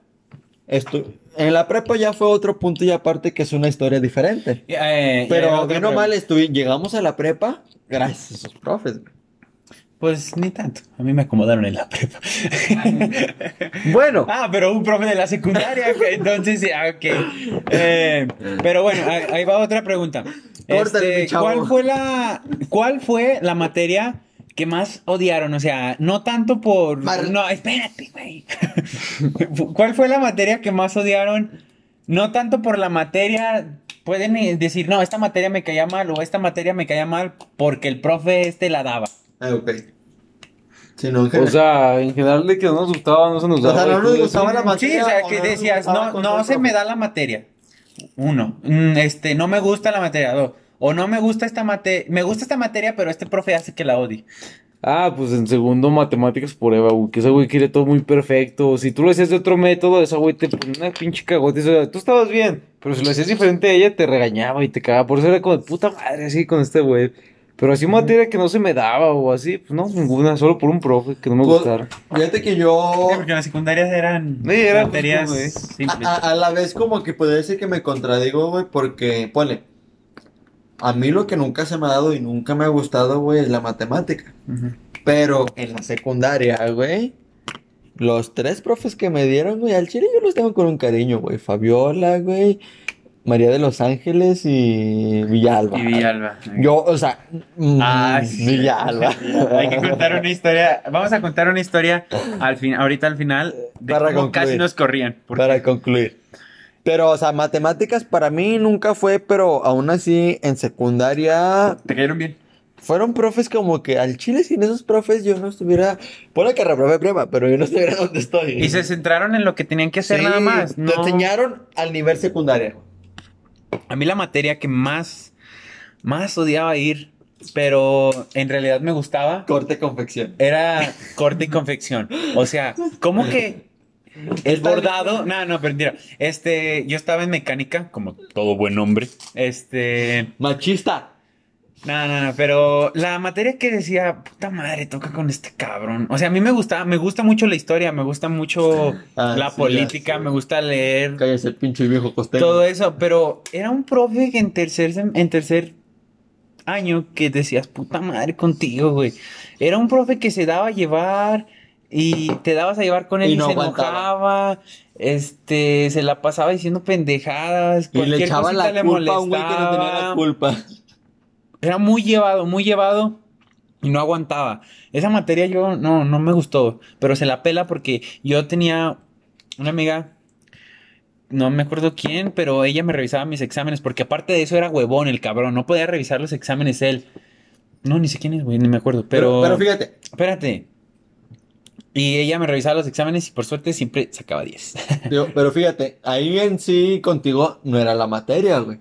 esto, en la prepa ya fue otro punto y aparte que es una historia diferente. Eh, eh, Pero otra bien o mal, llegamos a la prepa gracias a esos profes. güey. Pues ni tanto. A mí me acomodaron en la prepa. Bueno, ah, pero un profe de la secundaria. Entonces, ah, ok. Eh, pero bueno, ahí, va otra pregunta. Córtale, Este. ¿cuál, fue la, ¿Cuál fue la materia que más odiaron? O sea, no tanto por. Mar- No, espérate, güey. ¿Cuál fue la materia que más odiaron? No tanto por la materia. Pueden eh, decir, no, esta materia me caía mal o esta materia me caía mal porque el profe este la daba. Ah, ok. Sí, no, en O sea, en general de que no nos gustaba, no se nos O sea, daba. no nos gustaba la materia. Sí, o sea, o que decías, no, no se me da la materia. Uno, mm, este, no me gusta la materia. Dos, o no me gusta esta materia, me gusta esta materia, pero este profe hace que la odie. Ah, pues en segundo matemáticas por Eva, güey, que ese güey quiere todo muy perfecto. Si tú lo hacías de otro método, esa güey te ponía una pinche cagote. O sea, tú estabas bien, pero si lo hacías diferente a ella, te regañaba y te cagaba. Por eso era como de puta madre así con este güey. Pero así materia que no se me daba o así, pues no, ninguna, solo por un profe que no me Pues, gustara. Fíjate que yo. Porque las secundarias eran Sí, era materias simples. A, a- a la vez como que podría decir que me contradigo, güey, porque, ponle, a mí lo que nunca se me ha dado y nunca me ha gustado, güey, es la matemática. Pero en la secundaria, güey, los tres profes que me dieron, güey, al chile yo los tengo con un cariño, güey. Fabiola, güey, María de los Ángeles y Villalba. Y Villalba. Yo, o sea, mm, Ah, sí. Villalba. Hay que contar una historia. Vamos a contar una historia al fin, ahorita al final de Para cómo concluir. casi nos corrían. Para concluir. Pero, o sea, matemáticas para mí nunca fue, pero aún así en secundaria ¿Te cayeron bien? fueron profes como que al chile sin esos profes yo no estuviera, pone que reprobé prueba, pero yo no estuviera donde estoy. Y se centraron en lo que tenían que hacer Sí, nada más. Te No. enseñaron al nivel secundaria. A mí la materia que más, más odiaba ir, pero en realidad me gustaba, Corte confección. era corte y confección. O sea, ¿cómo que el bordado? No, no, pero mira, este, yo estaba en mecánica, como todo buen hombre. Este, Machista. No, no, no, pero la materia que decía, puta madre, toca con este cabrón. O sea, a mí me gusta, me gusta mucho la historia, me gusta mucho Ah, la sí, política, me gusta leer. Cállese el pinche viejo costeño. todo eso, pero era un profe que en tercer, en tercer año que decías, puta madre contigo, güey. Era un profe que se daba a llevar y te dabas a llevar con él Y y, no se aguantaba. enojaba, este, se la pasaba diciendo pendejadas, Y le echaba la le culpa a un güey que no tenía la molestaba. culpa. Era muy llevado, muy llevado. Y no aguantaba. Esa materia yo no, no me gustó. Pero se la pela porque yo tenía una amiga. No me acuerdo quién, pero ella me revisaba mis exámenes. Porque aparte de eso era huevón el cabrón. No podía revisar los exámenes él. No, ni sé quién es, güey, ni me acuerdo. Pero. Pero, pero fíjate, Espérate. Y ella me revisaba los exámenes y por suerte siempre sacaba 10. digo, pero fíjate, ahí en sí contigo no era la materia, güey.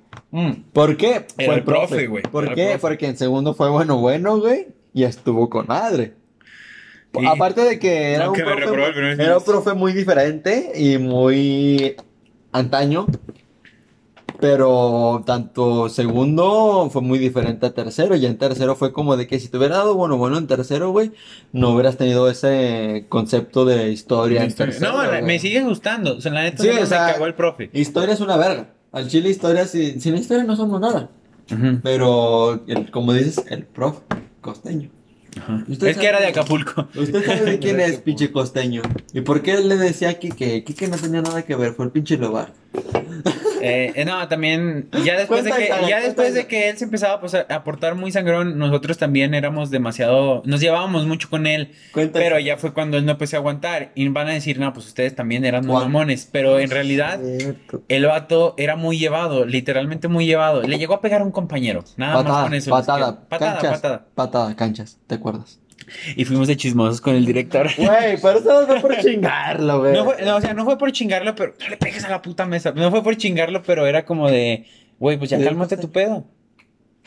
¿Por qué? Era el profe, güey. ¿Por Era qué? profe. Porque en segundo fue bueno, bueno, güey. Y estuvo con madre. Aparte de que era, No, un que profe, era un profe muy diferente y muy antaño. Pero tanto segundo fue muy diferente a tercero. Y en tercero fue como de que si te hubiera dado bueno, bueno en tercero, güey, no hubieras tenido ese concepto de historia en tercero. no, güey. me sigue gustando. O sea, la neta Sí, no o me cagó el profe. Historia es una verga. Al chile historia, si- sin historia no somos nada. Pero, el- como dices, el profe costeño. Es que sabe- era de Acapulco. Usted sabe de quién es, pinche costeño. ¿Y por qué le decía a Kike? Kike no tenía nada que ver, fue el pinche Lobar. Eh, eh, no, también, ya después de que, ya después de que él se empezaba pues, a aportar muy sangrón, nosotros también éramos demasiado, nos llevábamos mucho con él, Cuenta pero ya fue cuando él no empezó a aguantar y van a decir, no, pues ustedes también eran muy mamones, pero en realidad Cierto. el vato era muy llevado, literalmente muy llevado, le llegó a pegar a un compañero, nada más Patada, con eso. patada, patada, canchas, patada. patada, canchas, ¿te acuerdas? Y fuimos de chismosos con el director. Güey, pero eso no fue por chingarlo, güey. No fue, no, o sea, no fue por chingarlo, pero no le pegues a la puta mesa. No fue por chingarlo, pero era como de, güey, pues ya cálmate tu pedo.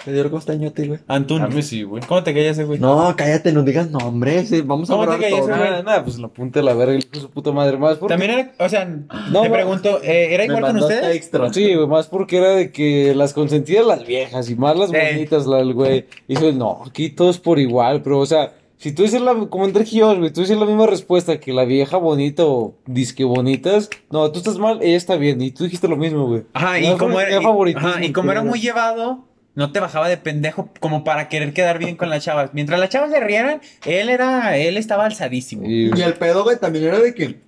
¿Te dio el costeño a ti, güey? Antun. A mí sí, güey. ¿Cómo te callas, güey? No, cállate, no digas nombres, sí, vamos a ¿Cómo te borrar callas, todo. güey? Nada, nada, pues la punta de la verga, el hijo de su puta madre. Más porque... También era, o sea, No, te pregunto, eh, ¿era Me igual con mandaste ustedes? extra. Sí, güey, más porque era de que las consentidas las viejas y más las Eh. bonitas, la del güey. Y dice, no, aquí todos por igual, pero o sea, si tú dices la, como entre Gijos, güey, tú dices la misma respuesta que la vieja bonita o disque bonitas, no, tú estás mal, ella está bien, y tú dijiste lo mismo, güey. Ajá, y como era, y, ajá, y como era muy llevado, no te bajaba de pendejo como para querer quedar bien con las chavas. Mientras las chavas se rieran, él era, él estaba alzadísimo. Y- Y el pedo, güey, también era de que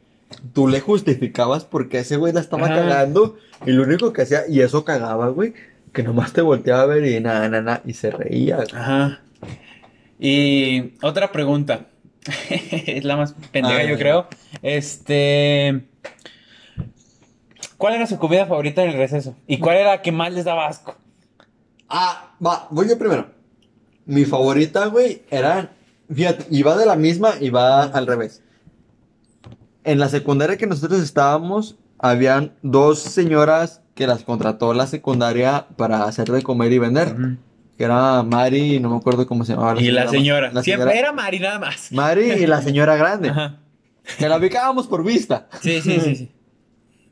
tú le justificabas porque ese güey la estaba Ajá. cagando y lo único que hacía, y eso cagaba, güey, que nomás te volteaba a ver y nada, nada, nada, y se reía. güey. Ajá. Y otra pregunta. es la más pendeja, Ah, yo creo. Este. ¿Cuál era su comida favorita en el receso? ¿Y cuál era la que más les daba asco? Ah, va, voy yo primero. Mi favorita, güey, era, fíjate, va de la misma y va al revés. En la secundaria que nosotros estábamos, habían dos señoras que las contrató la secundaria para hacer de comer y vender. Que era Mari, no me acuerdo cómo se llamaba. y la señora. La Siempre señora- era Mari nada más. Mari y la señora grande. Ajá. Que la ubicábamos por vista. Sí, sí, sí, sí.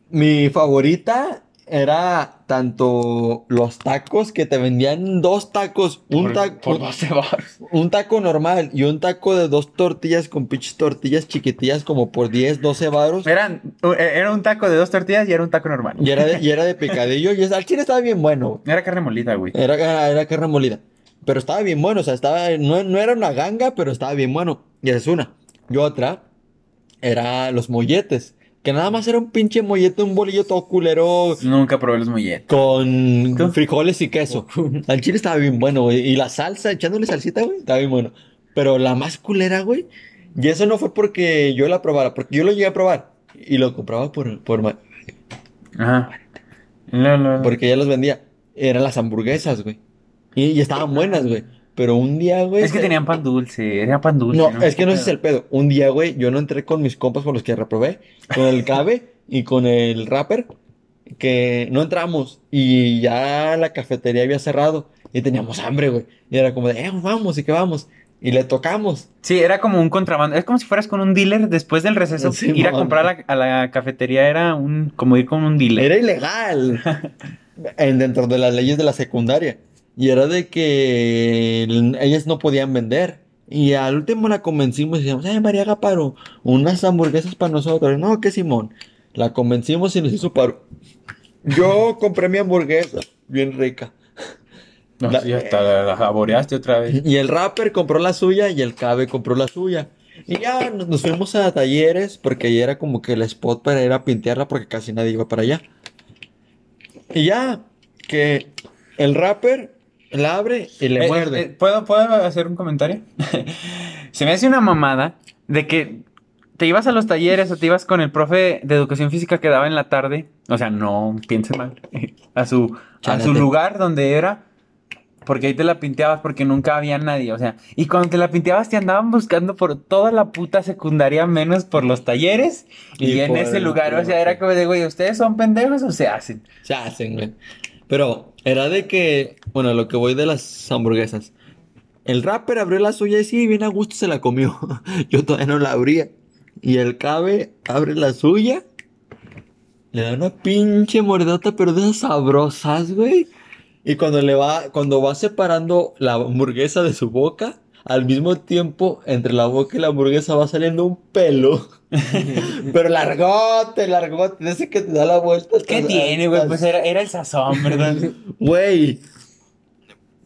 Mi favorita era tanto los tacos que te vendían dos tacos, un Por- taco, Por 12 baros. un taco normal y un taco de dos tortillas con pinches tortillas chiquitillas como por 10, 12 varos. Eran, era un taco de dos tortillas y era un taco normal. Y era de, y era de picadillo y es- al chile estaba bien bueno. Era carne molida, güey. Era, era, era carne molida. Pero estaba bien bueno, o sea, estaba, no, no era una ganga, pero estaba bien bueno. Y esa es una. Y otra era los molletes. Que nada más era un pinche mollete, un bolillo todo culero Nunca probé los molletes. con ¿Con? frijoles y queso. Al chile estaba bien bueno, güey. Y la salsa, echándole salsita, güey, estaba bien bueno. Pero la más culera, güey. Y eso no fue porque yo la probara, porque yo lo llegué a probar. Y lo compraba por, por ma- Ajá. No, no, no. porque ya los vendía. Eran las hamburguesas, güey. Y, y estaban buenas, güey. Pero un día, güey. Es que tenían pan dulce, era pan dulce. No, es que no es el pedo. Un día, güey, yo no entré con mis compas con los que reprobé, con el Cabe y con el rapper, que no entramos y ya la cafetería había cerrado y teníamos hambre, güey. Y era como de, eh, vamos y que vamos. Y le tocamos. Sí, era como un contrabando. Es como si fueras con un dealer después del receso. Sí, ir a mon. comprar a la, a la cafetería era un como ir con un dealer. Era ilegal en, dentro de las leyes de la secundaria. Y era de que el- ellas no podían vender. Y al último la convencimos y decíamos, ay, María Gaparo, unas hamburguesas para nosotros. No, que Simón. La convencimos y nos hizo paro. Yo compré mi hamburguesa, bien rica. No, La- sí, hasta la, la saboreaste otra vez. Y el rapper compró la suya y el Cabe compró la suya. Y ya nos, nos fuimos a talleres porque ahí era como que el spot para ir a pintearla porque casi nadie iba para allá. Y ya, que el rapper la abre y le Eh, muerde. eh, ¿puedo, ¿Puedo hacer un comentario? Se me hace una mamada de que te ibas a los talleres o te ibas con el profe de educación física que daba en la tarde. O sea, no piensen mal. A su, a su lugar donde era. Porque ahí te la pinteabas porque nunca había nadie. O sea, y cuando te la pinteabas te andaban buscando por toda la puta secundaria menos por los talleres y, Y en ese lugar. O sea, era como de, güey, ¿ustedes son pendejos o se hacen? Se hacen, güey. Pero era de que, bueno, lo que voy de las hamburguesas. El rapper abrió la suya y sí, bien a gusto se la comió. Yo todavía no la abría. Y el cabe abre la suya. Le da una pinche mordota, pero de sabrosas, güey. Y cuando le va, cuando va separando la hamburguesa de su boca, al mismo tiempo, entre la boca y la hamburguesa va saliendo un pelo. pero largote, largote, ese que te da la vuelta. ¿Qué tiene, güey? Pues era, era el sazón, ¿verdad? Güey,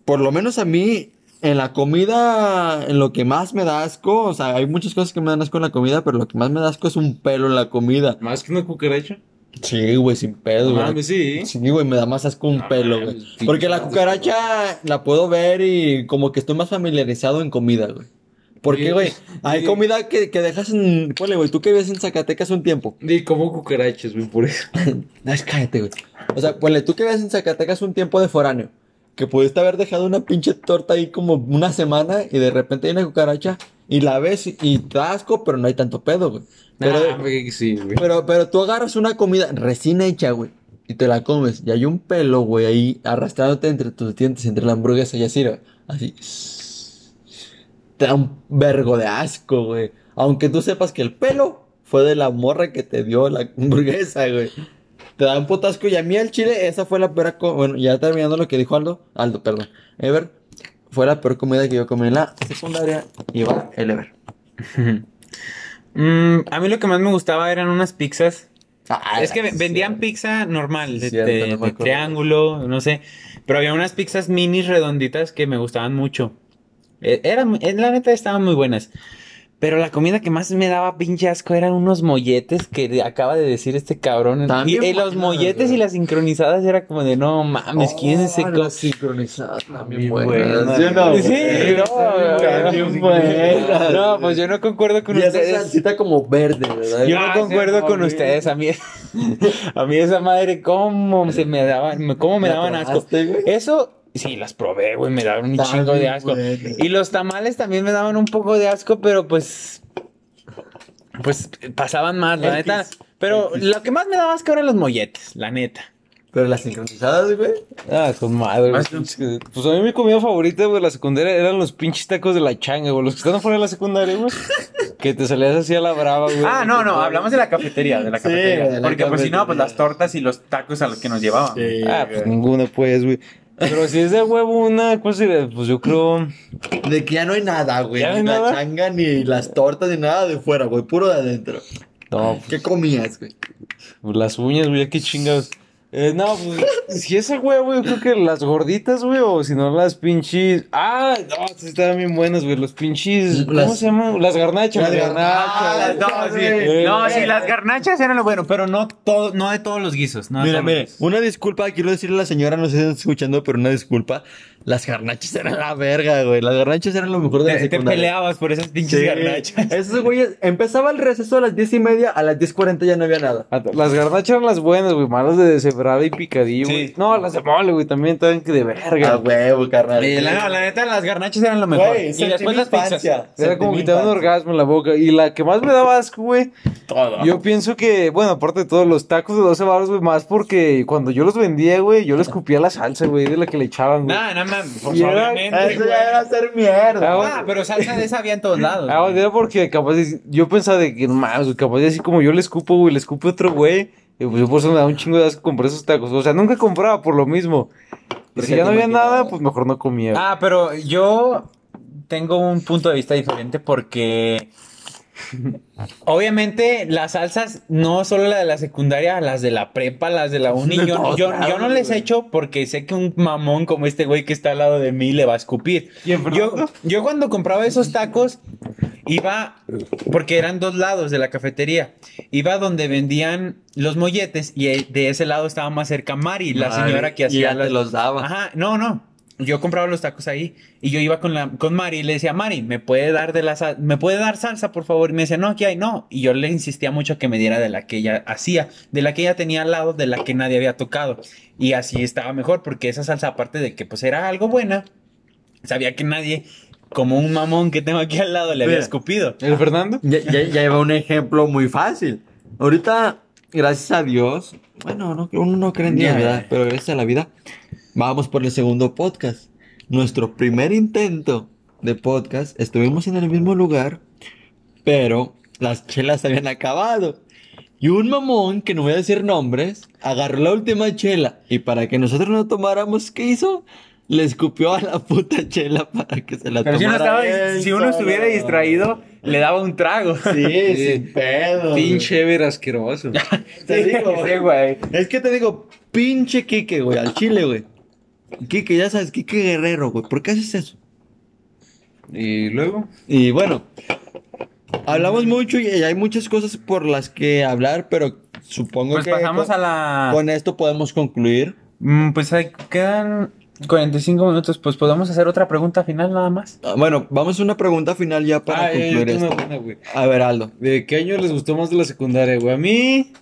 por lo menos a mí, en la comida, en lo que más me da asco, o sea, hay muchas cosas que me dan asco en la comida, pero lo que más me da asco es un pelo en la comida. Más que una cucaracha. Sí, güey, sin pedo, güey. sí. Sí, güey, me da más asco un pelo, güey. Porque la cucaracha la puedo ver y como que estoy más familiarizado en comida, güey. Porque, güey, hay comida que, que dejas en... Ponle, güey, tú que vives en Zacatecas un tiempo. Ni como cucarachas, güey, por eso. No, es cállate, güey. O sea, ponle, tú que vives en Zacatecas un tiempo de foráneo. Que pudiste haber dejado una pinche torta ahí como una semana y de repente hay una cucaracha y la ves y, y te asco, pero no hay tanto pedo, güey. Pero, sí, güey. pero, pero tú agarras una comida recién hecha, güey, y te la comes y hay un pelo, güey, ahí arrastrándote entre tus dientes, entre la hamburguesa y así, güey. Así. Te da un vergo de asco, güey. Aunque tú sepas que el pelo fue de la morra que te dio la hamburguesa, güey. Te da un putasco y a mí el chile, esa fue la peor Bueno, ya terminando lo que dijo Aldo. Aldo, perdón. Ever, fue la peor comida que yo comí en la secundaria. Y va el Ever. Mm, a mí lo que más me gustaba eran unas pizzas. Ah, es que vendían pizza normal, de, Cierto, de- no me de acuerdo. triángulo, no sé. Pero había unas pizzas mini redonditas que me gustaban mucho. Eh, Eran, eh, la neta estaban muy buenas. Pero la comida que más me daba pinche asco eran unos molletes que acaba de decir este cabrón. Y, También eh, los buenas, molletes y las sincronizadas era como de no mames, ¿quién se Oh, co- las sincronizadas también Bien buenas. buenas. ¿Sí o no, Sí, güey? no, También no, buenas. No, pues yo no concuerdo con Y esa ustedes. salsita como verde, ¿verdad? Yo Ah, no concuerdo con güey. ustedes, a mí, a mí esa madre, cómo se me daban, cómo me ¿La daban asco. Eso, sí, las probé, güey, me daban un chingo de asco. Y los tamales también me daban un poco de asco, pero pues, pues pasaban más, la X. neta. Pero lo que más me daba asco eran los molletes, la neta. Pero las sincronizadas, güey. Ah, con madre. Güey. Pues a mí mi comida favorita, güey, de la secundaria eran los pinches tacos de la changa, güey. Los que están fuera de la secundaria, güey. que te salías así a la brava, güey. Ah, no, no, hablamos de la cafetería, de la Sí, cafetería. de la Porque pues si no, pues las tortas y los tacos a los que nos llevaban. Ah, pues ninguna, pues, güey. Pero si es de huevo una, ¿cuál sería? Pues yo creo. De que ya no hay nada, güey. ¿Ya no Ni hay la nada? changa, ni las tortas, ni nada de fuera, güey. Puro de adentro. No, ¿Qué comías, güey? pues las uñas, güey, qué chingados. Eh, no, pues, si es el huevo, yo creo que las gorditas, güey, o si no las pinches. Ah, no, sí estaban bien buenas, güey, los pinches. ¿Cómo Las- se llaman? Las garnachas, Las las garnachas. No, sí, Eh, no, eh, sí, las garnachas eran lo bueno, pero no todo, no de todos los guisos. No Mira, todos los mire, guisos. una disculpa, quiero decirle a la señora, no sé si está escuchando, pero una disculpa. Las garnachas eran la verga, güey. Las garnachas eran lo mejor de la Te, te secundaria. peleabas por esas pinches Sí. garnachas. Esos güeyes, empezaba el receso a las diez y media, a las diez cuarenta ya no había nada. Ah, Las garnachas eran las buenas, güey, malas de deshebrada y picadillo, Sí. güey. No, las de mole, güey, también estaban que de A verga. huevo, carnal. Eh, la, no, la neta, las garnachas eran lo mejor. Güey, y después las pizzas. Era como Sentí te da un orgasmo en la boca. Y la que más me daba asco, güey. Todo. Yo pienso que, bueno, aparte de todos los tacos de 12 baros, güey, más porque cuando yo los vendía, güey, yo le escupía la salsa, güey, de la que le echaban, güey. No, no mames, pues Y era- obviamente. Eso ya era hacer mierda. Ah, pero salsa de esa había en todos lados. Ah, güey. era porque capaz de, yo pensaba de que, no mames, güey, capaz de así como yo le escupo, güey, le escupo a otro güey. Y pues yo por eso me da un chingo de asco comprar esos tacos. O sea, nunca compraba por lo mismo. Y si ya no había nada, pues mejor no comía. güey. Ah, pero yo tengo un punto de vista diferente porque obviamente las salsas, no solo la de la secundaria, las de la prepa, las de la uni, De yo, todos yo, lados, yo no les güey. echo porque sé que un mamón como este güey que está al lado de mí le va a escupir. ¿Quién, Yo, cuando compraba esos tacos iba, porque eran dos lados de la cafetería, iba donde vendían los molletes y de ese lado estaba más cerca Mari, la señora que y hacía te las- los daba. Ajá, no, no. Yo compraba los tacos ahí y yo iba con la con Mari y le decía, "Mari, ¿me puede dar de la sal- me puede dar salsa, por favor?" Y me decía, "No, aquí hay, no." Y yo le insistía mucho que me diera de la que ella hacía, de la que ella tenía al lado, de la que nadie había tocado. Y así estaba mejor porque esa salsa aparte de que pues era algo buena, sabía que nadie como un mamón que tengo aquí al lado le había Mira. escupido. ¿El Fernando? Ya, ya, ya lleva un ejemplo muy fácil. Ahorita, gracias a Dios, bueno, no, uno no cree en Dios. Pero gracias a la vida, vamos por el segundo podcast. Nuestro primer intento de podcast, estuvimos en el mismo lugar, pero las chelas se habían acabado. Y un mamón, que no voy a decir nombres, agarró la última chela y para que nosotros no tomáramos, ¿qué hizo? Le escupió a la puta chela para que se la Pero si uno, tomara. estaba, él si uno estuviera distraído, le daba un trago. Sí, sin pedo. Pinche Ever asqueroso. Te digo, Sí, güey. Es que te digo, pinche Kike, güey, al chile, güey. Kike, ya sabes, Kike Guerrero, güey. ¿Por qué haces eso? Y luego, Y bueno, hablamos mucho y hay muchas cosas por las que hablar, pero supongo Pues que pasamos con, a la... con esto podemos concluir. Mm, Pues ahí quedan 45 minutos, pues podemos hacer otra pregunta final nada más. Ah, Bueno, vamos a una pregunta final ya para ah, concluir esto. una buena, güey. A ver, Aldo. ¿De qué año les gustó más de la secundaria, güey? A mí,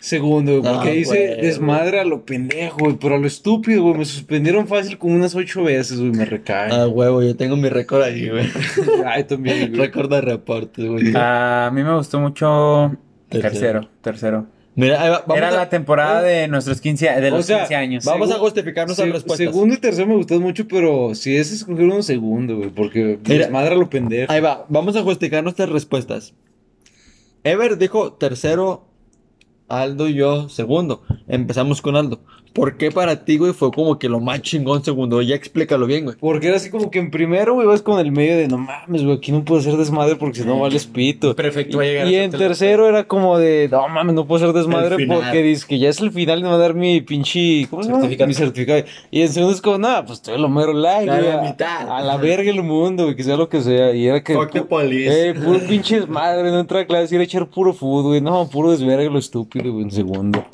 segundo, güey, porque Ah, hice güey. desmadre a lo pendejo, güey, pero a lo estúpido, güey. Me suspendieron fácil como unas ocho veces, güey, me recaen. Ah, huevo, yo tengo mi récord ahí, güey. Ay, también, güey. récord de reportes, güey. A mí me gustó mucho Tercero. tercero, tercero. Mira, ahí va, vamos Era a- la temporada de nuestros 15, a- de O los sea, 15 años. Vamos a Segu- justificar nuestras Se- respuestas. Segundo y tercero me gustó mucho, pero si es escoger uno segundo, güey, porque Mira. desmadre a lo pendejo. Ahí va, vamos a justificar nuestras respuestas. Ever dijo tercero, Aldo y yo segundo. Empezamos con Aldo. ¿Por qué para ti, güey, fue como que lo más chingón segundo? Ya explícalo bien, güey. Porque era así como que en primero, güey, vas con el medio de no mames, güey, aquí no puedo hacer desmadre porque si no vales pito. Perfecto, va a llegar Y hasta en tercero era como de no mames, no puedo hacer desmadre porque dice que ya es el final de me va a dar mi pinche ¿cómo se llama? Certificado. Mi certificado. Y en segundo es como, nada, pues estoy lo mero like, A la güey, a, mitad. a la verga el mundo, güey, que sea lo que sea. Y era que Fuck the police. eh, puro pinche desmadre, no entrar a clase, ir a echar puro fútbol, güey. No, puro desverga lo estúpido, güey, en segundo.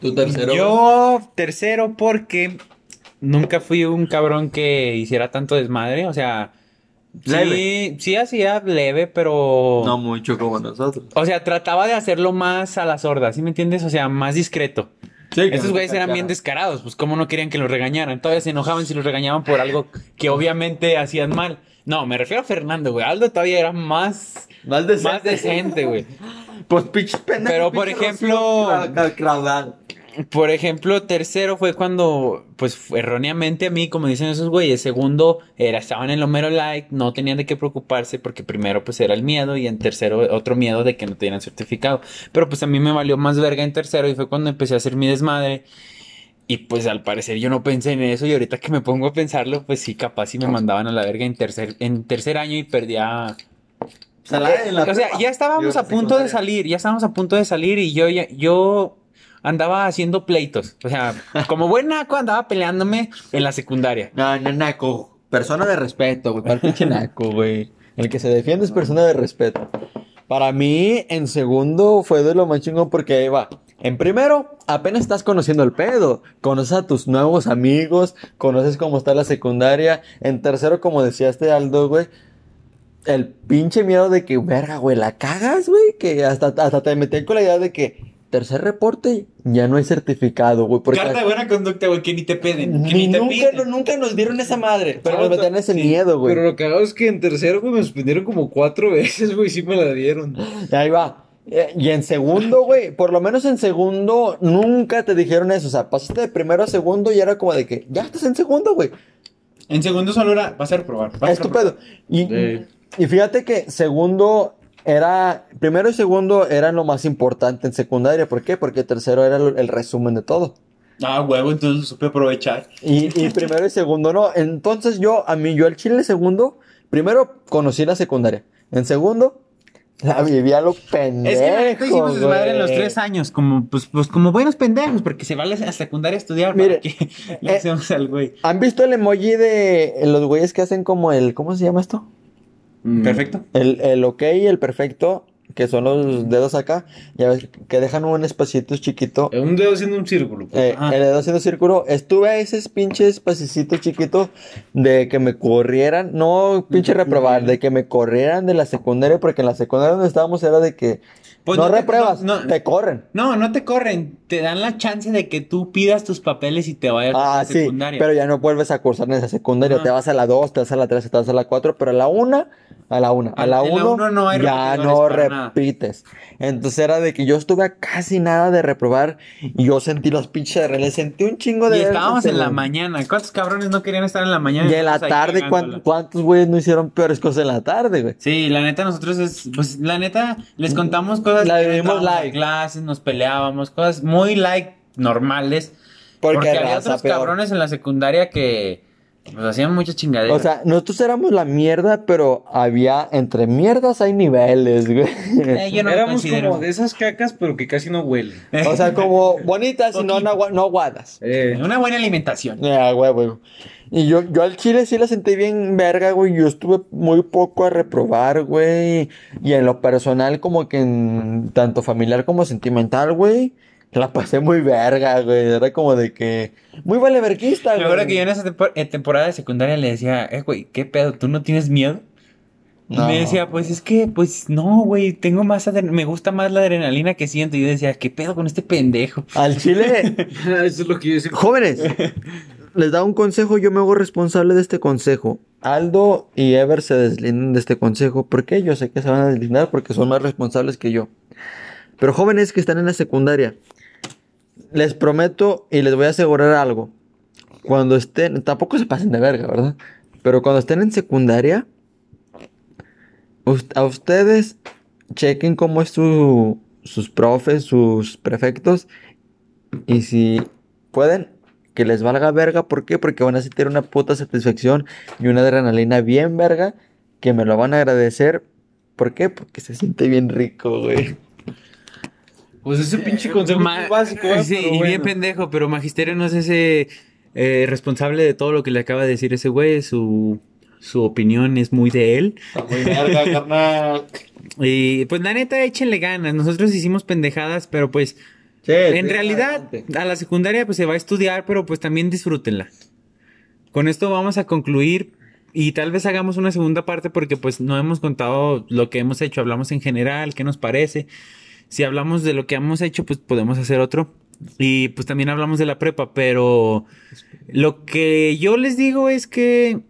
Tu tercero. Yo tercero porque nunca fui un cabrón que hiciera tanto desmadre, o sea, Leve. sí, sí hacía leve, pero No mucho como nosotros. o sea, trataba de hacerlo más a la sorda, ¿sí me entiendes? O sea, más discreto. Sí, Estos güeyes eran bien descarados, pues cómo no querían que los regañaran. Todavía se enojaban si los regañaban por algo que obviamente hacían mal. No, me refiero a Fernando, güey. Aldo todavía era más, Más decente. más decente, güey. Pues pinches pendejos. Pero, por ejemplo- Craudal. Por ejemplo, tercero fue cuando, pues erróneamente a mí, como dicen esos güeyes, segundo era, estaban en el Homero Like, no tenían de qué preocuparse porque primero pues era el miedo y en tercero otro miedo de que no tenían certificado. Pero pues a mí me valió más verga en tercero y fue cuando empecé a hacer mi desmadre. Y pues al parecer yo no pensé en eso y ahorita que me pongo a pensarlo, pues sí, capaz sí me mandaban a la verga en tercer, en tercer año y perdía O sea, la- en la o sea, prepa. ya estábamos a punto de salir, ya estábamos a punto de salir y yo ya, yo andaba haciendo pleitos. O sea, como buen naco andaba peleándome en la secundaria. No, no, naco. Persona de respeto, güey. ¿Cuál pinche naco, güey? El que se defiende es persona de respeto. Para mí, en segundo fue de lo más chingón porque ahí va. En primero, apenas estás conociendo el pedo. Conoces a tus nuevos amigos, conoces cómo está la secundaria. En tercero, como decía este Aldo, güey, el pinche miedo de que, verga, güey, la cagas, güey. Que hasta, hasta te metí con la idea de que tercer reporte ya no hay certificado, güey. Carta de buena conducta, güey, que ni te piden. Que ni ni te nunca, piden. no- nunca nos dieron esa madre. Pero nos metían ese sí, miedo, güey. Pero lo que hago es que en tercero, güey, me suspendieron como cuatro veces, güey, sí me la dieron. Y ahí va. Eh, Y en segundo, güey, por lo menos en segundo, nunca te dijeron eso. O sea, pasaste de primero a segundo y era como de que ya estás en segundo, güey. En segundo solo era, vas a reprobar. vas a Es tu reprobar. Y, Sí. Y fíjate que segundo era. Primero y segundo eran lo más importante en secundaria. ¿Por qué? Porque tercero era el, el resumen de todo. Ah, huevo, entonces supe aprovechar. Y, y primero y segundo no. Entonces yo, a mí, yo al chile segundo, primero conocí la secundaria. En segundo, la vivía lo pendejo. Es que la neta hicimos desmadre en los tres años, como, pues, pues como buenos pendejos, porque se va a la a secundaria a estudiar. Mire, ¿para qué le eh, hacemos al güey? ¿Han visto el emoji de los güeyes que hacen como el. ¿Cómo se llama esto? Mm. Perfecto. El, el ok, el perfecto. que son los dedos acá, ya ves que dejan un espacito chiquito. Un dedo haciendo un círculo. pues. Eh, el dedo haciendo círculo, estuve a ese pinche espacito chiquito de que me corrieran, no pinche reprobar, de que me corrieran de la secundaria, porque en la secundaria donde estábamos era de que Pues no, no te- repruebas, no- no. te corren. No, no te corren. Te dan la chance de que tú pidas tus papeles y te vayas a Ah, la sí, secundaria. pero ya no vuelves a cursar en esa secundaria, te vas a la 2, te vas a la 3, te vas a la 4, pero a la 1, a la 1, a la En la 1 uno no hay ya no nada. repites. Entonces era de que yo estuve a casi nada de reprobar y yo sentí los pinches reales, sentí un chingo de... y estábamos en la mañana. ¿Cuántos cabrones no querían estar en la mañana? Y en la tarde, ¿cuán- cagándola. ¿cuántos güeyes no hicieron peores cosas en la tarde, güey? Sí, la neta, nosotros es, pues, la neta, les contamos cosas. La vivimos light. clases, nos peleábamos, cosas muy light, normales. Porque, había otros peor. cabrones en la secundaria que, pues, hacían muchas chingaderas. O sea, nosotros éramos la mierda, pero había, entre mierdas hay niveles, güey. Eh, yo no lo Éramos como de esas cacas, pero que casi no huelen. O sea, como bonitas y no, no, aguadas. Eh, Una buena alimentación. Ya, güey, güey. Y yo, yo al chile sí la sentí bien verga, güey. Yo estuve muy poco a reprobar, güey. Y en lo personal, como que en tanto familiar como sentimental, güey. La pasé muy verga, güey. Era como de que. Muy vale verguista, Me güey. acuerdo que yo en esa tempo- temporada de secundaria le decía, eh, güey, ¿qué pedo? ¿Tú no tienes miedo? Y No. me decía, pues es que, pues no, güey, tengo más, me gusta más la adrenalina que siento. Y yo decía, ¿qué pedo con este pendejo? Al chile. eso es lo que yo decía. Jóvenes, les da un consejo, yo me hago responsable de este consejo. Aldo y Ever se deslindan de este consejo. ¿Por qué? Yo sé que se van a deslindar porque son más responsables que yo. Pero jóvenes que están en la secundaria, les prometo y les voy a asegurar algo. Cuando estén, tampoco se pasen de verga, ¿verdad? Pero cuando estén en secundaria, a ustedes chequen cómo es su, sus profes, sus prefectos. Y si pueden, que les valga verga. ¿Por qué? Porque van a sentir una puta satisfacción y una adrenalina bien verga. Que me lo van a agradecer. ¿Por qué? Porque se siente bien rico, güey. Pues ese pinche consejo Ma- básico, ¿eh? Sí, y bien pendejo, pero Magisterio no es ese eh, responsable de todo lo que le acaba de decir ese güey. Su, su opinión es muy de él. Está muy verga, carnal. Y pues la neta, échenle ganas. Nosotros hicimos pendejadas, pero pues en realidad a la secundaria pues se va a estudiar, pero pues también disfrútenla. Con esto vamos a concluir y tal vez hagamos una segunda parte porque pues no hemos contado lo que hemos hecho. Hablamos en general, qué nos parece. Si hablamos de lo que hemos hecho, pues podemos hacer otro. Y pues también hablamos de la prepa, pero lo que yo les digo es que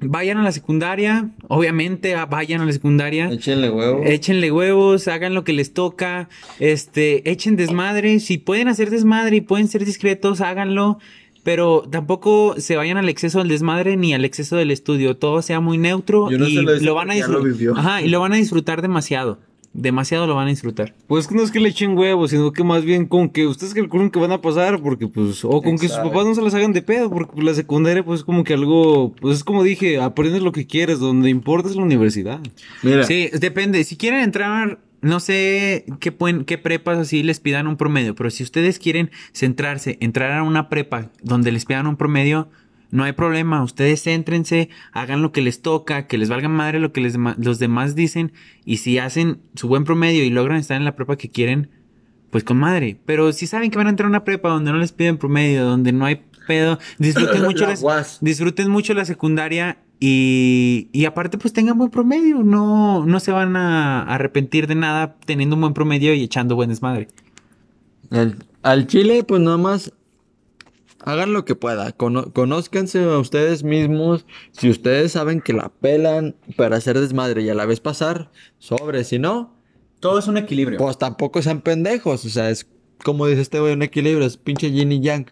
vayan a la secundaria, obviamente ah, vayan a la secundaria. Échenle huevo. Échenle huevos, hagan lo que les toca, este, echen desmadre, si pueden hacer desmadre y pueden ser discretos, háganlo, pero tampoco se vayan al exceso del desmadre ni al exceso del estudio, todo sea muy neutro Yo no y se lo van a disfrutar. Ajá, y lo van a disfrutar demasiado. Demasiado lo van a disfrutar. Pues que no es que le echen huevos, sino que más bien con que ustedes calculen que van a pasar, porque pues, o con que sus papás no se las hagan de pedo, porque pues, la secundaria pues es como que algo, pues es como dije, aprendes lo que quieres, donde importa es la universidad. Mira. Sí, depende. Si quieren entrar, no sé qué, pueden, qué prepas así les pidan un promedio, pero si ustedes quieren centrarse, entrar a una prepa donde les pidan un promedio, no hay problema. Ustedes céntrense, hagan lo que les toca, que les valga madre lo que les los demás dicen. Y si hacen su buen promedio y logran estar en la prepa que quieren, pues con madre. Pero si saben que van a entrar a una prepa donde no les piden promedio, donde no hay pedo, disfruten mucho La las- disfruten mucho la secundaria y, y aparte pues tengan buen promedio, no, no se van a arrepentir de nada teniendo un buen promedio y echando buen desmadre. Al, al chile, pues nada más hagan lo que pueda. Cono- conózcanse a ustedes mismos. Si ustedes saben que la pelan para hacer desmadre y a la vez pasar, sobre. Si no, Todo es un equilibrio. pues tampoco sean pendejos. O sea, es como dice este güey, un equilibrio. Es pinche yin y yang.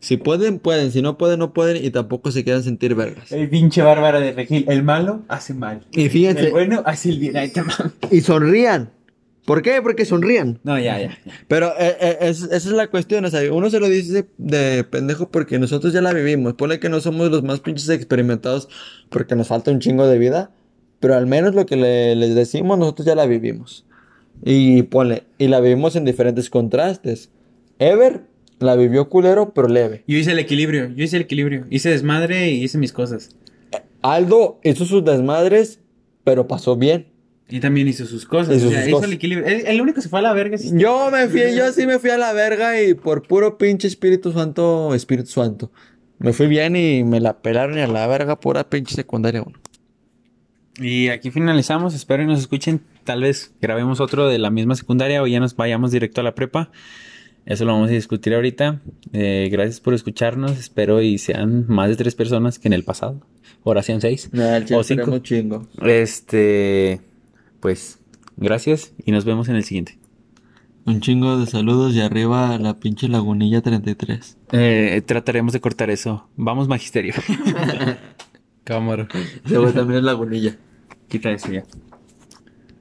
Si pueden, pueden. Si no pueden, no pueden. Y tampoco se quieran sentir vergas. El pinche bárbara de Regil, el malo hace mal. Y fíjense, El bueno hace el bien. Ahí y sonrían. ¿Por qué? Porque sonrían. No, ya, ya. ya. Pero eh, eh, es- esa es la cuestión, o sea, uno se lo dice de pendejo porque nosotros ya la vivimos. Pone que no somos los más pinches experimentados porque nos falta un chingo de vida, pero al menos lo que le- les decimos nosotros ya la vivimos. Y ponle, y la vivimos en diferentes contrastes. Ever la vivió culero, pero leve. Yo hice el equilibrio, yo hice el equilibrio. Hice desmadre y hice mis cosas. Aldo hizo sus desmadres, pero pasó bien. Y también hizo sus cosas. Hizo o sea, sus hizo cosas. el equilibrio. El, el único que se fue a la verga. sí. Yo me fui, yo sí me fui a la verga y por puro pinche Espíritu Santo, Espíritu Santo. Me fui bien y me la pelaron y a la verga pura pinche secundaria, güey. Y aquí finalizamos. Espero y nos escuchen. Tal vez grabemos otro de la misma secundaria o ya nos vayamos directo a la prepa. Eso lo vamos a discutir ahorita. Eh, gracias por escucharnos. Espero y sean más de tres personas que en el pasado. Ahora sean seis. Nah, O cinco. chingo. Este, pues, gracias y nos vemos en el siguiente. Un chingo de saludos y arriba la pinche lagunilla 33. Eh, trataremos de cortar eso. Vamos, magisterio. Cámara. Ese güey también es lagunilla. Quita eso ya.